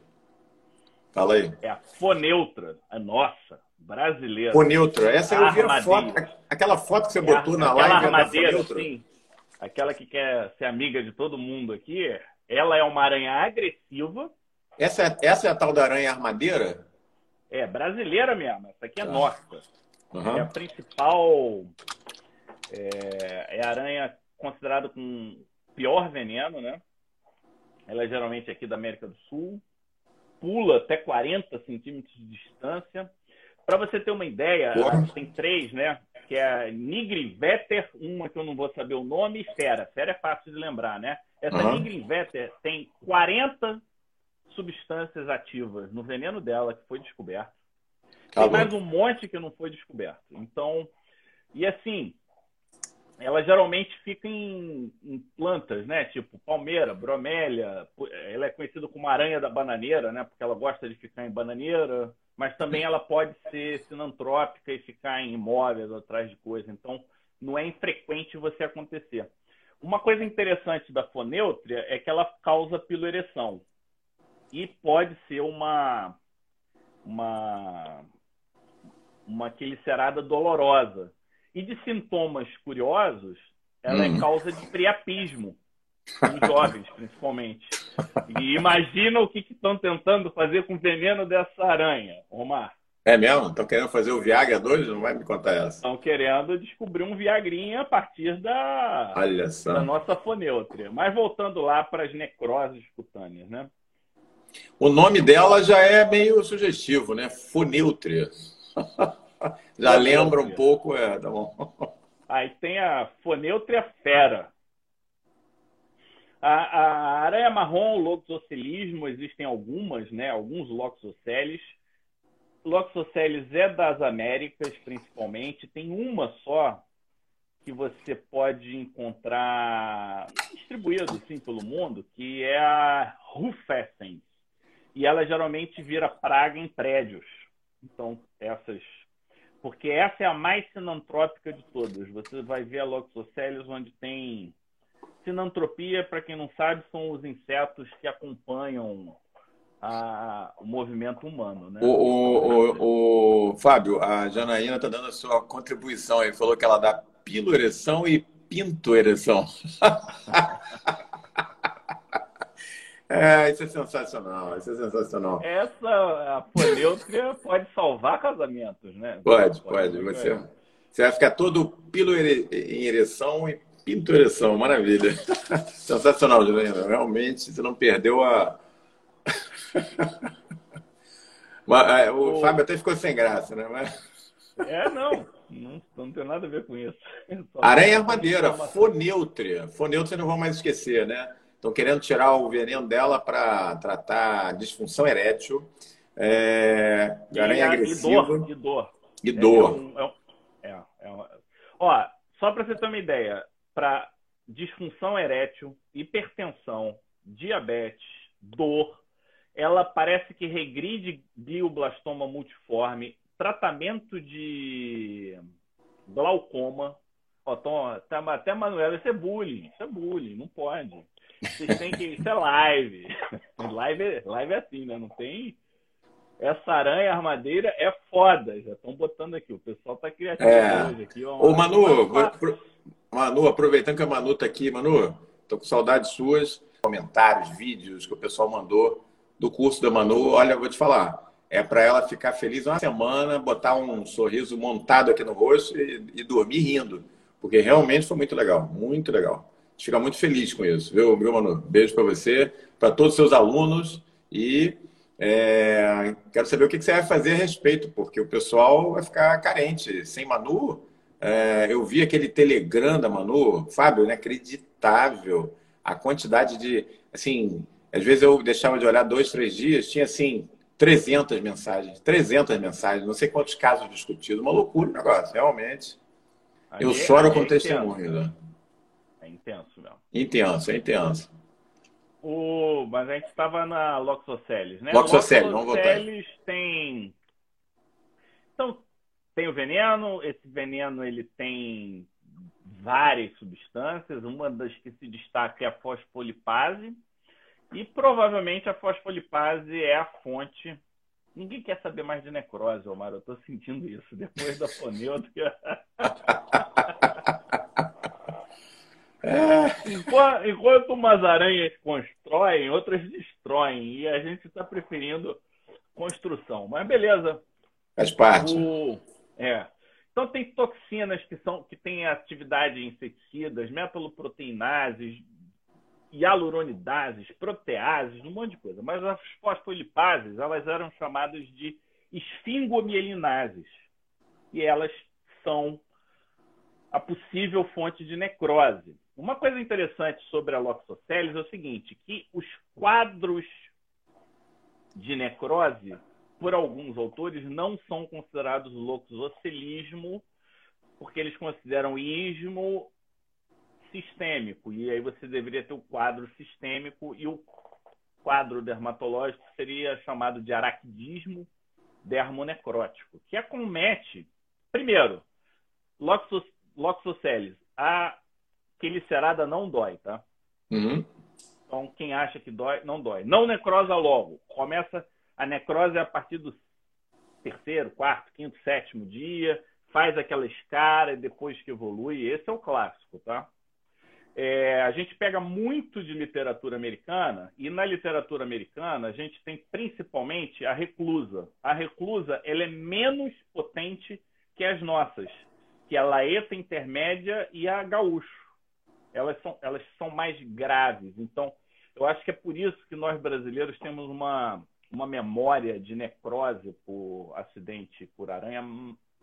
Fala aí. É a foneutra, a nossa, brasileira. Foneutra, essa eu vi a foto, aquela foto que você é botou na live armadeira, sim. Aquela que quer ser amiga de todo mundo aqui, ela é uma aranha agressiva. Essa é, essa é a tal da aranha armadeira? É, brasileira mesmo. Essa aqui é ah. nossa. Uhum. É a principal. É, é a aranha considerada com pior veneno, né? Ela é geralmente aqui da América do Sul. Pula até 40 centímetros de distância. Para você ter uma ideia, tem três, né? Que é a Nigrivetter, uma que eu não vou saber o nome, e Fera. Fera é fácil de lembrar, né? Essa uhum. Nigrivetter tem 40 substâncias ativas no veneno dela que foi descoberto. Tá tem mais um monte que não foi descoberto. Então, e assim, ela geralmente fica em, em, plantas, né? Tipo palmeira, bromélia. Ela é conhecida como aranha da bananeira, né? Porque ela gosta de ficar em bananeira. Mas também ela pode ser sinantrópica e ficar em imóveis atrás de coisas. Então, não é infrequente você acontecer. Uma coisa interessante da foneutria é que ela causa piloereção. E pode ser uma, uma uma quilicerada dolorosa. E de sintomas curiosos, ela é hum. é causa de priapismo, em jovens, [LAUGHS] principalmente. E imagina o que estão tentando fazer com o veneno dessa aranha, Omar. É mesmo? Estão querendo fazer o Viagra 2? Não vai me contar essa. Estão querendo descobrir um Viagrinha a partir da, da nossa foneutria. Mas voltando lá para as necroses cutâneas, né? O nome dela já é meio sugestivo, né? Foneutria. [LAUGHS] Já lembra um pouco, é, tá bom. [LAUGHS] Aí tem a Foneutria fera. A, a aranha marrom, Loxocelismo, existem algumas, né? Alguns Loxoceles. Loxoceles é das Américas, principalmente. Tem uma só que você pode encontrar distribuído assim pelo mundo, que é a Rufescens. E ela geralmente vira praga em prédios. Então, essas porque essa é a mais sinantrópica de todas. Você vai ver a Loxoceles, onde tem sinantropia, para quem não sabe, são os insetos que acompanham a, o movimento humano. Né? O, o, o, o Fábio, a Janaína está dando a sua contribuição. Ele falou que ela dá piloereção e pintoereção. [LAUGHS] É, isso é sensacional, isso é sensacional. Essa a pode salvar casamentos, né? Pode, pode. pode. Você, você vai ficar todo pilo em ereção e pinto ereção, maravilha. [LAUGHS] Sensacional, Juliana. Realmente, você não perdeu a. [LAUGHS] É, o, o Fábio até ficou sem graça, né? Mas... É, não. Não, não tem nada a ver com isso. Aranha armadeira, fonêutria. Fonêutria não vou mais esquecer, né? Estão querendo tirar o veneno dela para tratar disfunção erétil, é, aranha agressiva. E dor. E dor. É, é, é, é Ó, só para você ter uma ideia, para disfunção erétil, hipertensão, diabetes, dor, ela parece que regride glioblastoma multiforme, tratamento de glaucoma. Ó, tá, até Manuela, isso é bullying, isso é bullying, não pode. Vocês têm que. Isso é live. [LAUGHS] Live é, live é assim, né? Não tem. Essa aranha armadeira é foda. Já estão botando aqui. O pessoal tá criativo é. hoje aqui. Ô, Manu, vou, Manu, aproveitando que a Manu tá aqui, Manu, tô com saudades suas. Comentários, vídeos que o pessoal mandou do curso da Manu. Olha, eu vou te falar. É para ela ficar feliz uma semana, botar um sorriso montado aqui no rosto e, e dormir rindo. Porque realmente foi muito legal. Muito legal gente fica muito feliz com isso, viu, viu Manu? Beijo para você, para todos os seus alunos e é, quero saber o que você vai fazer a respeito, porque o pessoal vai ficar carente. Sem Manu, é, eu vi aquele Telegram da Manu, Fábio, inacreditável a quantidade de. Assim, às vezes eu deixava de olhar dois, três dias, tinha assim 300 mensagens, 300 mensagens, não sei quantos casos discutidos, uma loucura o negócio, realmente. Eu choro com é testemunho, né? É intenso mesmo. Intenso, é intenso. O, mas a gente estava na Loxoceles, né? Loxoceles, vamos voltar. Loxoceles tem... Então, tem o veneno. Esse veneno, ele tem várias substâncias. Uma das que se destaca é a fosfolipase. E provavelmente a fosfolipase é a fonte. Ninguém quer saber mais de necrose, Omar. Eu estou sentindo isso depois da [LAUGHS] fonêutica. enquanto, enquanto umas aranhas constroem, outras destroem. E a gente está preferindo construção. Mas beleza. Faz parte. O, é. Então tem toxinas que são que têm atividade em inseticidas, metaloproteinases, hialuronidases, proteases, um monte de coisa. Mas as fosfolipases, elas eram chamadas de esfingomielinases. E elas são a possível fonte de necrose. Uma coisa interessante sobre a Loxoceles é o seguinte, que os quadros de necrose, por alguns autores, não são considerados loxocelismo, porque eles consideram ismo sistêmico. E aí você deveria ter o quadro sistêmico e o quadro dermatológico seria chamado de araquidismo dermonecrótico, que acomete, primeiro, loxoceles. A quilicerada não dói, tá? Uhum. Então, quem acha que dói, não dói. Não necrosa logo. Começa a necrose a partir do terceiro, quarto, quinto, sétimo dia, faz aquela escara e depois que evolui. Esse é o clássico, tá? É, a gente pega muito de literatura americana e na literatura americana a gente tem principalmente a reclusa. A reclusa ela é menos potente que as nossas, que é a laeta intermédia e a gaúcho. Elas são, elas são mais graves. Então, eu acho que é por isso que nós brasileiros temos uma, uma memória de necrose por acidente por aranha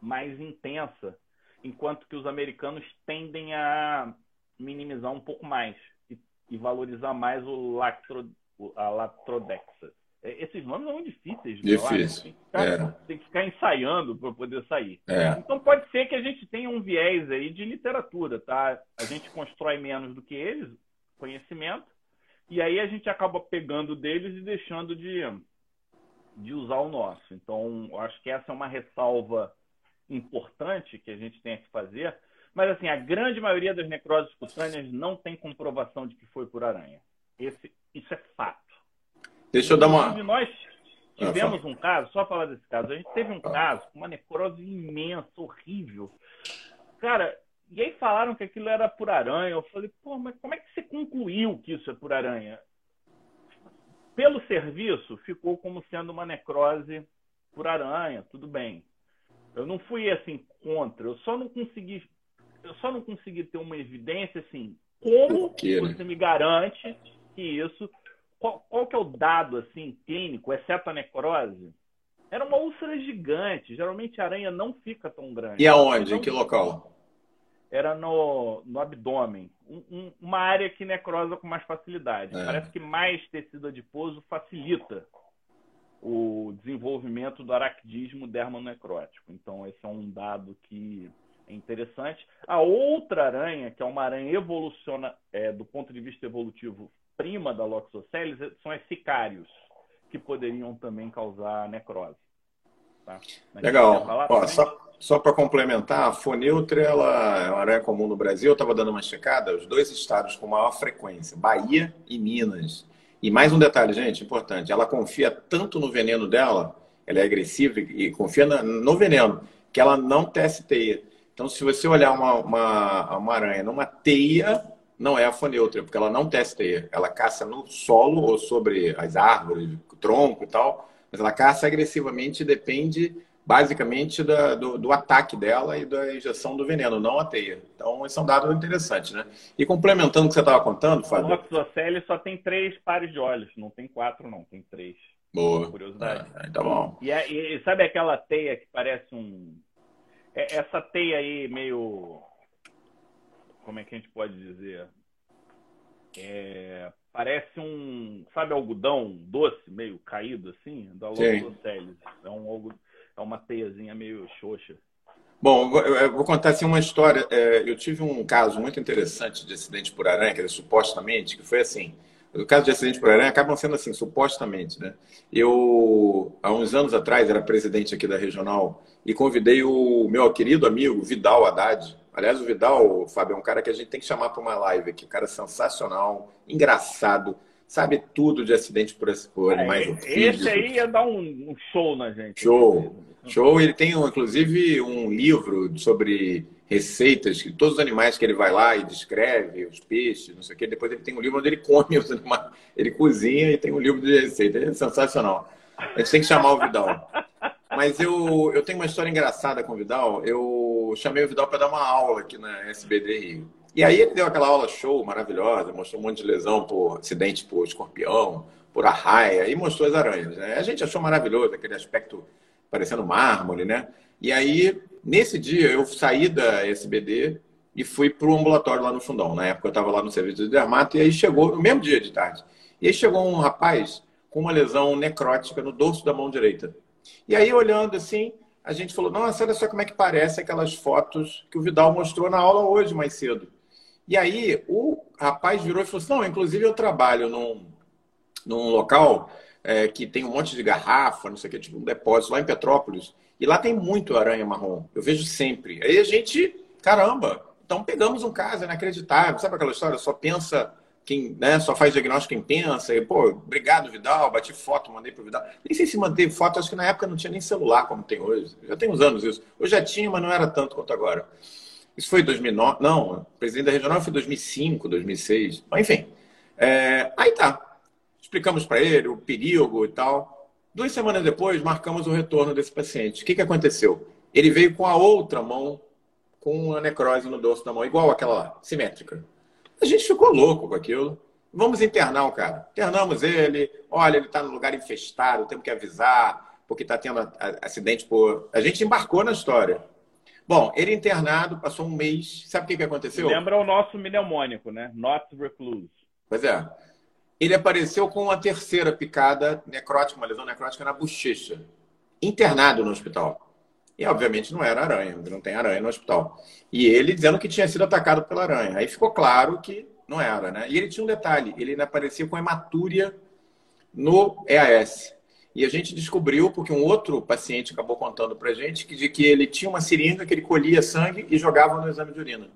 mais intensa, enquanto que os americanos tendem a minimizar um pouco mais e, e valorizar mais o lactro, a latrodexa. É, esses nomes são difíceis. Difícil. Tem que, ficar, tem que ficar ensaiando para poder sair. É. Então pode ser que a gente tenha um viés aí de literatura, tá? A gente constrói menos do que eles, conhecimento, e aí a gente acaba pegando deles e deixando de, de usar o nosso. Então, acho que essa é uma ressalva importante que a gente tem que fazer, mas, assim, a grande maioria das necroses cutâneas não tem comprovação de que foi por aranha. Esse, isso é fato. Deixa eu dar uma. Nós tivemos um caso, só falar desse caso, a gente teve um caso com uma necrose imensa, horrível. Cara, e aí falaram que aquilo era por aranha. Eu falei, pô, mas como é que você concluiu que isso é por aranha? Pelo serviço, ficou como sendo uma necrose por aranha, tudo bem. Eu não fui assim contra, eu só não consegui eu só não consegui ter uma evidência assim, como que, né? você me garante que isso. Qual, qual, que é o dado assim clínico, exceto a necrose? Era uma úlcera gigante. Geralmente a aranha não fica tão grande. E aonde? Em que local? Era no, no abdômen. Um, um, uma área que necrosa com mais facilidade. É. Parece que mais tecido adiposo facilita o desenvolvimento do araquidismo dermonecrótico. Então, esse é um dado que é interessante. A outra aranha, que é uma aranha evoluciona é, do ponto de vista evolutivo prima da Loxoceles, são as sicários, que poderiam também causar necrose. Tá? Legal. Ó, só só para complementar, a Foneutra ela é uma aranha comum no Brasil. Eu estava dando uma checada, os dois estados com maior frequência, Bahia e Minas. E mais um detalhe, gente, importante: ela confia tanto no veneno dela, ela é agressiva e confia no veneno, que ela não tece teia. Então, se você olhar uma, uma, uma aranha numa teia, não é a foneutra, porque ela não testa teia. Ela caça no solo ou sobre as árvores, tronco e tal, mas ela caça agressivamente e depende basicamente da, do, do, ataque dela e da injeção do veneno, não a teia. Então, esse é um dado interessante, né? E complementando o que você estava contando, Fábio. O Oxocele só tem três pares de olhos, não tem quatro, não, tem três. Boa. Curiosidade. Ah, tá bom. E, é, e, sabe aquela teia que parece um é, essa teia aí meio. Como é que a gente pode dizer? É, parece um. Sabe, algodão doce, meio caído assim? Da Logoceles. É, um, é uma teiazinha meio xoxa. Bom, eu vou contar assim uma história. É, eu tive um caso muito interessante de acidente por aranha, que supostamente, que foi assim. O caso de acidente por aranha acabam sendo assim, supostamente, né? Eu, há uns anos atrás, era presidente aqui da regional e convidei o meu querido amigo Vidal Haddad. Aliás, o Vidal, Fábio, é um cara que a gente tem que chamar para uma live aqui. Um cara sensacional, engraçado, sabe tudo de acidente por, animais. Ah, esse aí ia dar um, um show na gente. Show. Show. Ele tem, inclusive, um livro sobre receitas, que todos os animais que ele vai lá e descreve, os peixes, não sei o quê. Depois ele tem um livro onde ele come os animais, ele cozinha e tem um livro de receita. É sensacional. A gente tem que chamar o Vidal. Mas eu, eu tenho uma história engraçada com o Vidal. Eu chamei o Vidal para dar uma aula aqui na SBD Rio. E aí ele deu aquela aula show maravilhosa, mostrou um monte de lesão por acidente por escorpião, por arraia, e mostrou as aranhas. Né? A gente achou maravilhoso aquele aspecto parecendo mármore, né? E aí, nesse dia, eu saí da SBD e fui para o ambulatório lá no Fundão. Na época eu estava lá no serviço de dermato, e aí chegou, no mesmo dia de tarde, e aí chegou um rapaz com uma lesão necrótica no dorso da mão direita. E aí, olhando assim, a gente falou: Nossa, olha só como é que parece aquelas fotos que o Vidal mostrou na aula hoje, mais cedo. E aí, o rapaz virou e falou assim: Não, inclusive eu trabalho num, num local é, que tem um monte de garrafa, não sei o que, tipo um depósito lá em Petrópolis. E lá tem muito aranha marrom. Eu vejo sempre. Aí a gente, caramba, então pegamos um caso inacreditável. Sabe aquela história? Só pensa quem, né, só faz diagnóstico quem pensa. E, pô, obrigado, Vidal. Bati foto, mandei pro Vidal. Nem sei se mandei foto, acho que na época não tinha nem celular como tem hoje. Já tem uns anos isso. Hoje já tinha, mas não era tanto quanto agora. Isso foi 2009. Não, presidente da regional foi 2005, 2006. Mas, enfim. É, aí tá. Explicamos para ele o perigo e tal. Duas semanas depois, marcamos o retorno desse paciente. O que, que aconteceu? Ele veio com a outra mão, com a necrose no dorso da mão, igual aquela lá, simétrica. A gente ficou louco com aquilo. Vamos internar o cara. Internamos ele. Olha, ele está no lugar infestado, temos que avisar, porque está tendo acidente por. A gente embarcou na história. Bom, ele internado, passou um mês. Sabe o que, que aconteceu? Lembra o nosso mnemônico, né? Not recluse. Pois é ele apareceu com uma terceira picada necrótica, uma lesão necrótica na bochecha, internado no hospital. E, obviamente, não era aranha, não tem aranha no hospital. E ele dizendo que tinha sido atacado pela aranha. Aí ficou claro que não era, né? E ele tinha um detalhe, ele aparecia com hematúria no EAS. E a gente descobriu, porque um outro paciente acabou contando pra gente, que, de que ele tinha uma seringa que ele colhia sangue e jogava no exame de urina.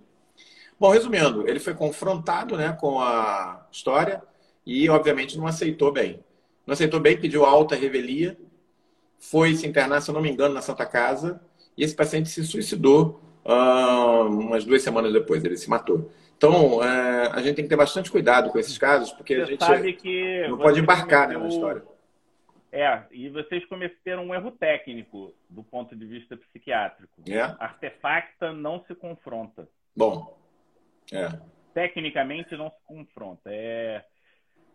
Bom, resumindo, ele foi confrontado né, com a história, e, obviamente, não aceitou bem. Não aceitou bem, pediu alta revelia, foi se internar, se eu não me engano, na Santa Casa, e esse paciente se suicidou uh, umas duas semanas depois, ele se matou. Então, uh, a gente tem que ter bastante cuidado com esses casos, porque Você a gente sabe que não pode embarcar cometeu... né, na história. É, e vocês cometeram um erro técnico do ponto de vista psiquiátrico. É. Artefacta não se confronta. Bom, é. Tecnicamente não se confronta. É,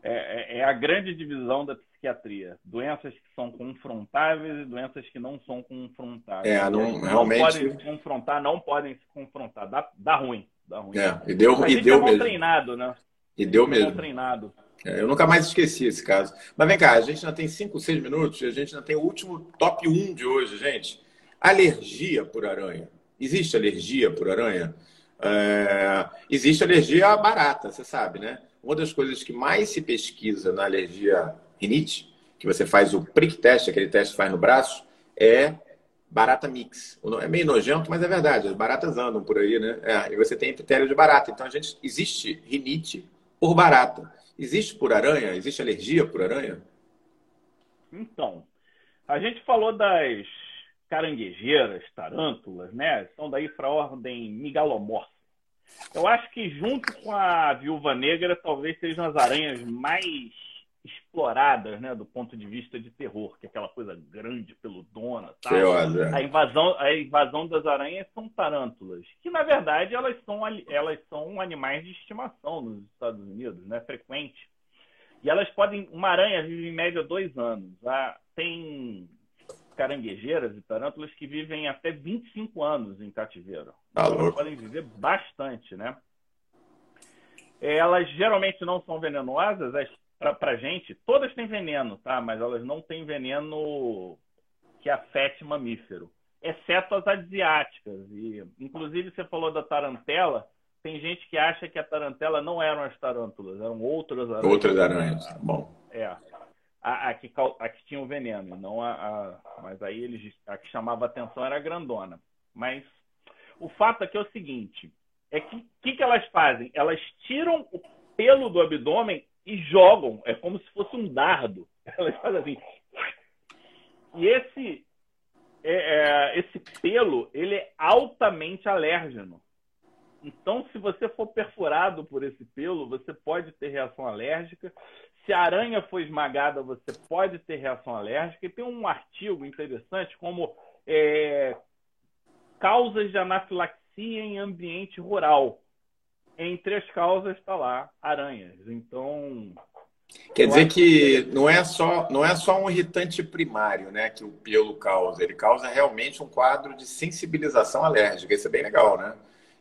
é, é, é, a grande divisão da psiquiatria. Doenças que são confrontáveis e doenças que não são confrontáveis. É, não, realmente... não podem se confrontar, não podem se confrontar. Dá, dá ruim. Dá ruim. É, e deu, Mas e deu é mesmo. treinado, né? E deu mesmo. treinado. É, eu nunca mais esqueci esse caso. Mas vem cá, a gente ainda tem 5, 6 minutos e a gente ainda tem o último top 1 de hoje, gente. Alergia por aranha. Existe alergia por aranha? É... Existe alergia barata, você sabe, né? Uma das coisas que mais se pesquisa na alergia rinite, que você faz o prick test, aquele teste que faz no braço, é barata mix. É meio nojento, mas é verdade. As baratas andam por aí, né? É, e você tem epitélio de barata. Então, a gente existe rinite por barata. Existe por aranha? Existe alergia por aranha? Então, a gente falou das caranguejeiras, tarântulas, né? São daí para a ordem migalomorfa. Eu acho que junto com a Viúva Negra, talvez sejam as aranhas mais exploradas, né, do ponto de vista de terror, que é aquela coisa grande, peludona, tá? A invasão, a invasão das aranhas são tarântulas, que na verdade elas são elas são animais de estimação nos Estados Unidos, né, frequente. E elas podem, uma aranha vive em média dois anos. Tem caranguejeiras e tarântulas que vivem até 25 anos em cativeiro. Tá elas podem viver bastante, né? Elas geralmente não são venenosas para a gente. Todas têm veneno, tá? Mas elas não têm veneno que afete mamífero. exceto as asiáticas. E, inclusive, você falou da tarantela. Tem gente que acha que a tarantela não eram as tarântulas, eram outras aranhas. Outras aranhas, bom. É. A, a, que, a que tinha o veneno, não a, a, mas aí eles, a que chamava atenção era a grandona. Mas o fato aqui é o seguinte: é que o que, que elas fazem? Elas tiram o pelo do abdômen e jogam. É como se fosse um dardo. [LAUGHS] Elas fazem assim. E esse, é, é, esse pelo, ele é altamente alérgeno. Então, se você for perfurado por esse pelo, você pode ter reação alérgica. Se a aranha for esmagada, você pode ter reação alérgica. E tem um artigo interessante como é, causas de anafilaxia em ambiente rural. Entre as causas está lá aranhas. Então. Quer dizer que não é só não é só um irritante primário, né, que o pelo causa. Ele causa realmente um quadro de sensibilização alérgica. Isso é bem legal, né?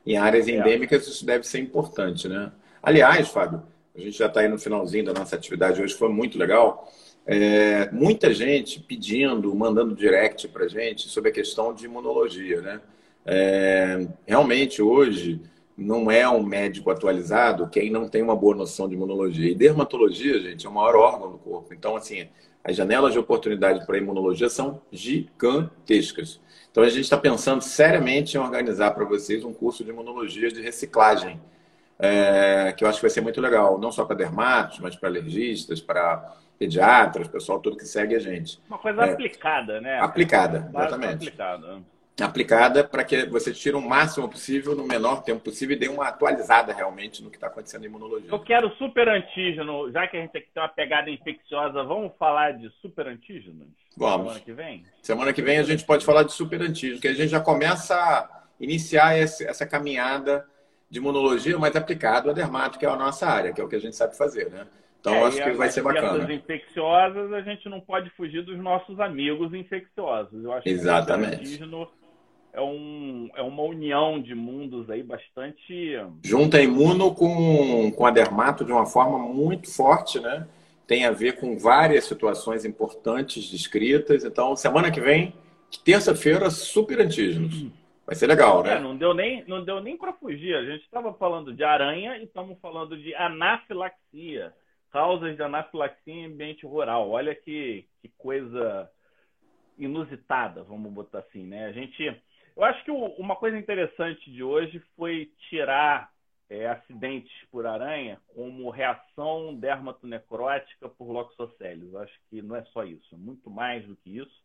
Em áreas é. endêmicas isso deve ser importante, né? Aliás, Fábio, a gente já está aí no finalzinho da nossa atividade hoje, foi muito legal. É, muita gente pedindo, mandando direct para gente sobre a questão de imunologia, né? É, realmente hoje não é um médico atualizado quem não tem uma boa noção de imunologia. E dermatologia, gente, é o maior órgão do corpo. Então, assim, as janelas de oportunidade para a imunologia são gigantescas. Então, a gente está pensando seriamente em organizar para vocês um curso de imunologia de reciclagem, é, que eu acho que vai ser muito legal, não só para dermatos, mas para alergistas, para pediatras, pessoal todo que segue a gente. Uma coisa é, aplicada, né? Aplicada, exatamente. Aplicada aplicada para que você tire o máximo possível no menor tempo possível e dê uma atualizada realmente no que está acontecendo em imunologia. Eu quero super antígeno, já que a gente tem uma pegada infecciosa, vamos falar de super antígenos? Vamos. Semana que vem? Semana que vem a gente pode falar de super antígenos, que a gente já começa a iniciar essa caminhada de imunologia, mas aplicado a dermato, que é a nossa área, que é o que a gente sabe fazer, né? Então, é, acho que vai ser bacana. As infecciosas, a gente não pode fugir dos nossos amigos infecciosos. Eu acho Exatamente. que o é, um, é uma união de mundos aí bastante. Junta imuno com, com a dermato de uma forma muito forte, né? Tem a ver com várias situações importantes descritas. Então, semana que vem, terça-feira, super antígenos. [CLEARS THROAT] Vai ser legal, né? É, não deu nem, não deu nem para fugir. A gente estava falando de aranha e estamos falando de anafilaxia, causas de anafilaxia em ambiente rural. Olha que, que coisa inusitada, vamos botar assim, né? A gente eu acho que o, uma coisa interessante de hoje foi tirar é, acidentes por aranha como reação dermatonecrótica por loxoceles. Eu acho que não é só isso, é muito mais do que isso.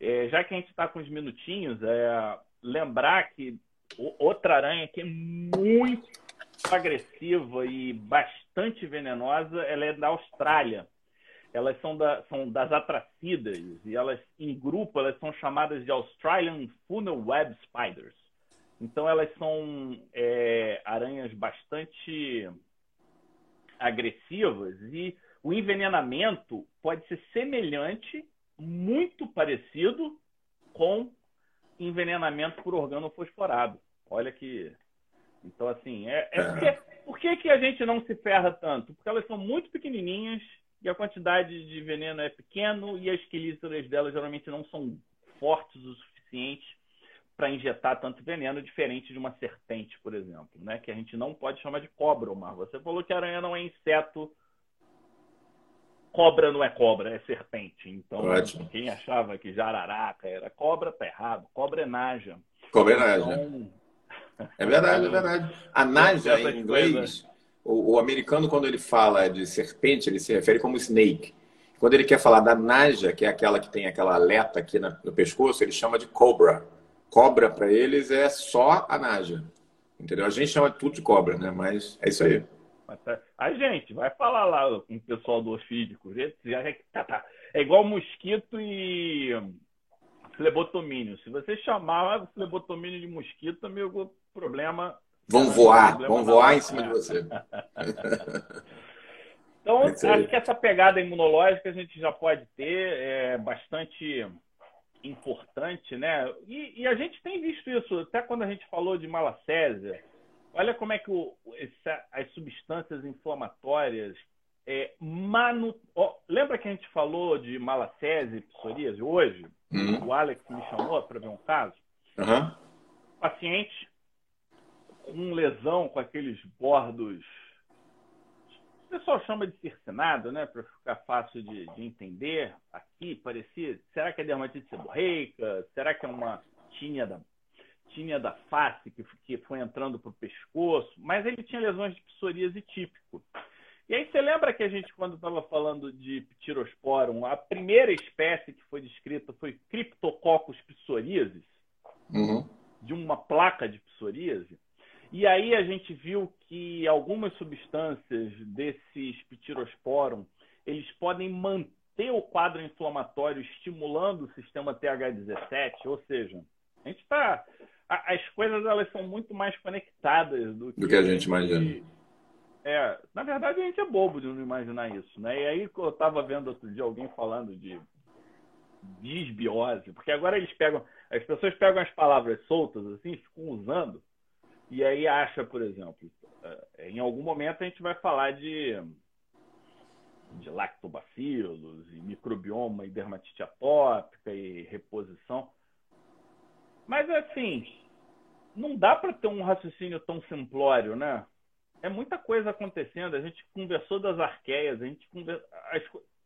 É, já que a gente está com uns minutinhos, é, lembrar que outra aranha que é muito agressiva e bastante venenosa, ela é da Austrália elas são, da, são das atracidas e elas, em grupo, elas são chamadas de Australian Funnel Web Spiders. Então, elas são é, aranhas bastante agressivas e o envenenamento pode ser semelhante, muito parecido com envenenamento por organo fosforado. Olha que. Então, assim, é, é porque, por que, que a gente não se ferra tanto? Porque elas são muito pequenininhas e a quantidade de veneno é pequeno e as quelíceras delas geralmente não são fortes o suficiente para injetar tanto veneno, diferente de uma serpente, por exemplo, né? que a gente não pode chamar de cobra, Omar. Você falou que aranha não é inseto, cobra não é cobra, é serpente. Então, Ótimo. quem achava que jararaca era cobra, tá errado. Cobra é naja. Cobra é naja. Então... É verdade, é verdade. A naja, em inglês, o, o, americano, quando ele fala de serpente, ele se refere como snake. Quando ele quer falar da naja, que é aquela que tem aquela aleta aqui no pescoço, ele chama de cobra. Cobra, para eles, é só a naja. Entendeu? A gente chama tudo de cobra, né? Mas é isso aí. Tá, a gente vai falar lá com o pessoal do ofídico. Tá, tá. É igual mosquito e flebotomínio. Se você chamar flebotomínio de mosquito, meu problema Vão voar, vão voar em cima de você. [LAUGHS] então, é acho que essa pegada imunológica a gente já pode ter, é bastante importante, né? E, e, a gente tem visto isso, até quando a gente falou de malacésia. Olha como é que o, esse, as substâncias inflamatórias é, manu... Oh, lembra que a gente falou de malacese e psoríase hoje? Uhum. O Alex me chamou para ver um caso. Uhum. Paciente com lesão com aqueles bordos. O pessoal chama de circinado, né? Para ficar fácil de, de, entender. Aqui parecia. Será que é dermatite seborreica? Será que é uma tinha da tinha da face que, que foi entrando para o pescoço? Mas ele tinha lesões de psoríase típico. E aí você lembra que a gente, quando estava falando de Ptirosporum, a primeira espécie que foi descrita foi Cryptococcus psoriasis, uhum. de uma placa de psoríase. E aí a gente viu que algumas substâncias desses Ptirosporum, eles podem manter o quadro inflamatório estimulando o sistema TH17, ou seja, a gente está as coisas elas são muito mais conectadas do que, do que a gente imagina. É, na verdade, a gente é bobo de não imaginar isso, né? E aí eu estava vendo outro dia alguém falando de disbiose, porque agora eles pegam, as pessoas pegam as palavras soltas assim, ficam usando, e aí acha, por exemplo, é, em algum momento a gente vai falar de de lactobacilos e microbioma e dermatite atópica e reposição. Mas assim, não dá para ter um raciocínio tão simplório, né? é muita coisa acontecendo. A gente conversou das arqueias, a gente conversa, as,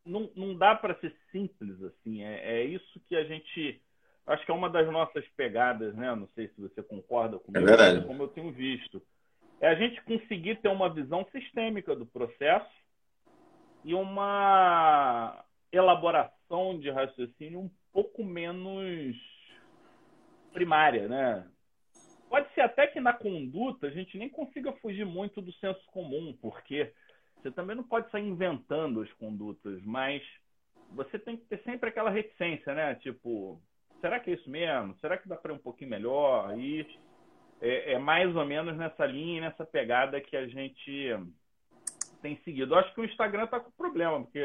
não, não dá para ser simples assim. É, é, isso que a gente acho que é uma das nossas pegadas, né? Não sei se você concorda comigo, é verdade. como eu tenho visto. É a gente conseguir ter uma visão sistêmica do processo e uma elaboração de raciocínio um pouco menos primária, né? Pode ser até que na conduta a gente nem consiga fugir muito do senso comum, porque você também não pode sair inventando as condutas, mas você tem que ter sempre aquela reticência, né? Tipo, será que é isso mesmo? Será que dá para um pouquinho melhor? E é, é, mais ou menos nessa linha, nessa pegada que a gente tem seguido. Eu acho que o Instagram está com problema, porque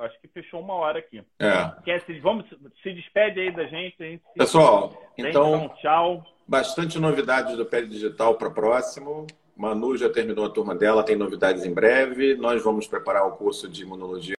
acho que fechou uma hora aqui. É. Quer se, vamos, se despede aí da gente. gente Pessoal, então, um tchau. Bastante novidades do Pele Digital para próximo. Manu já terminou a turma dela, tem novidades em breve. Nós vamos preparar o curso de imunologia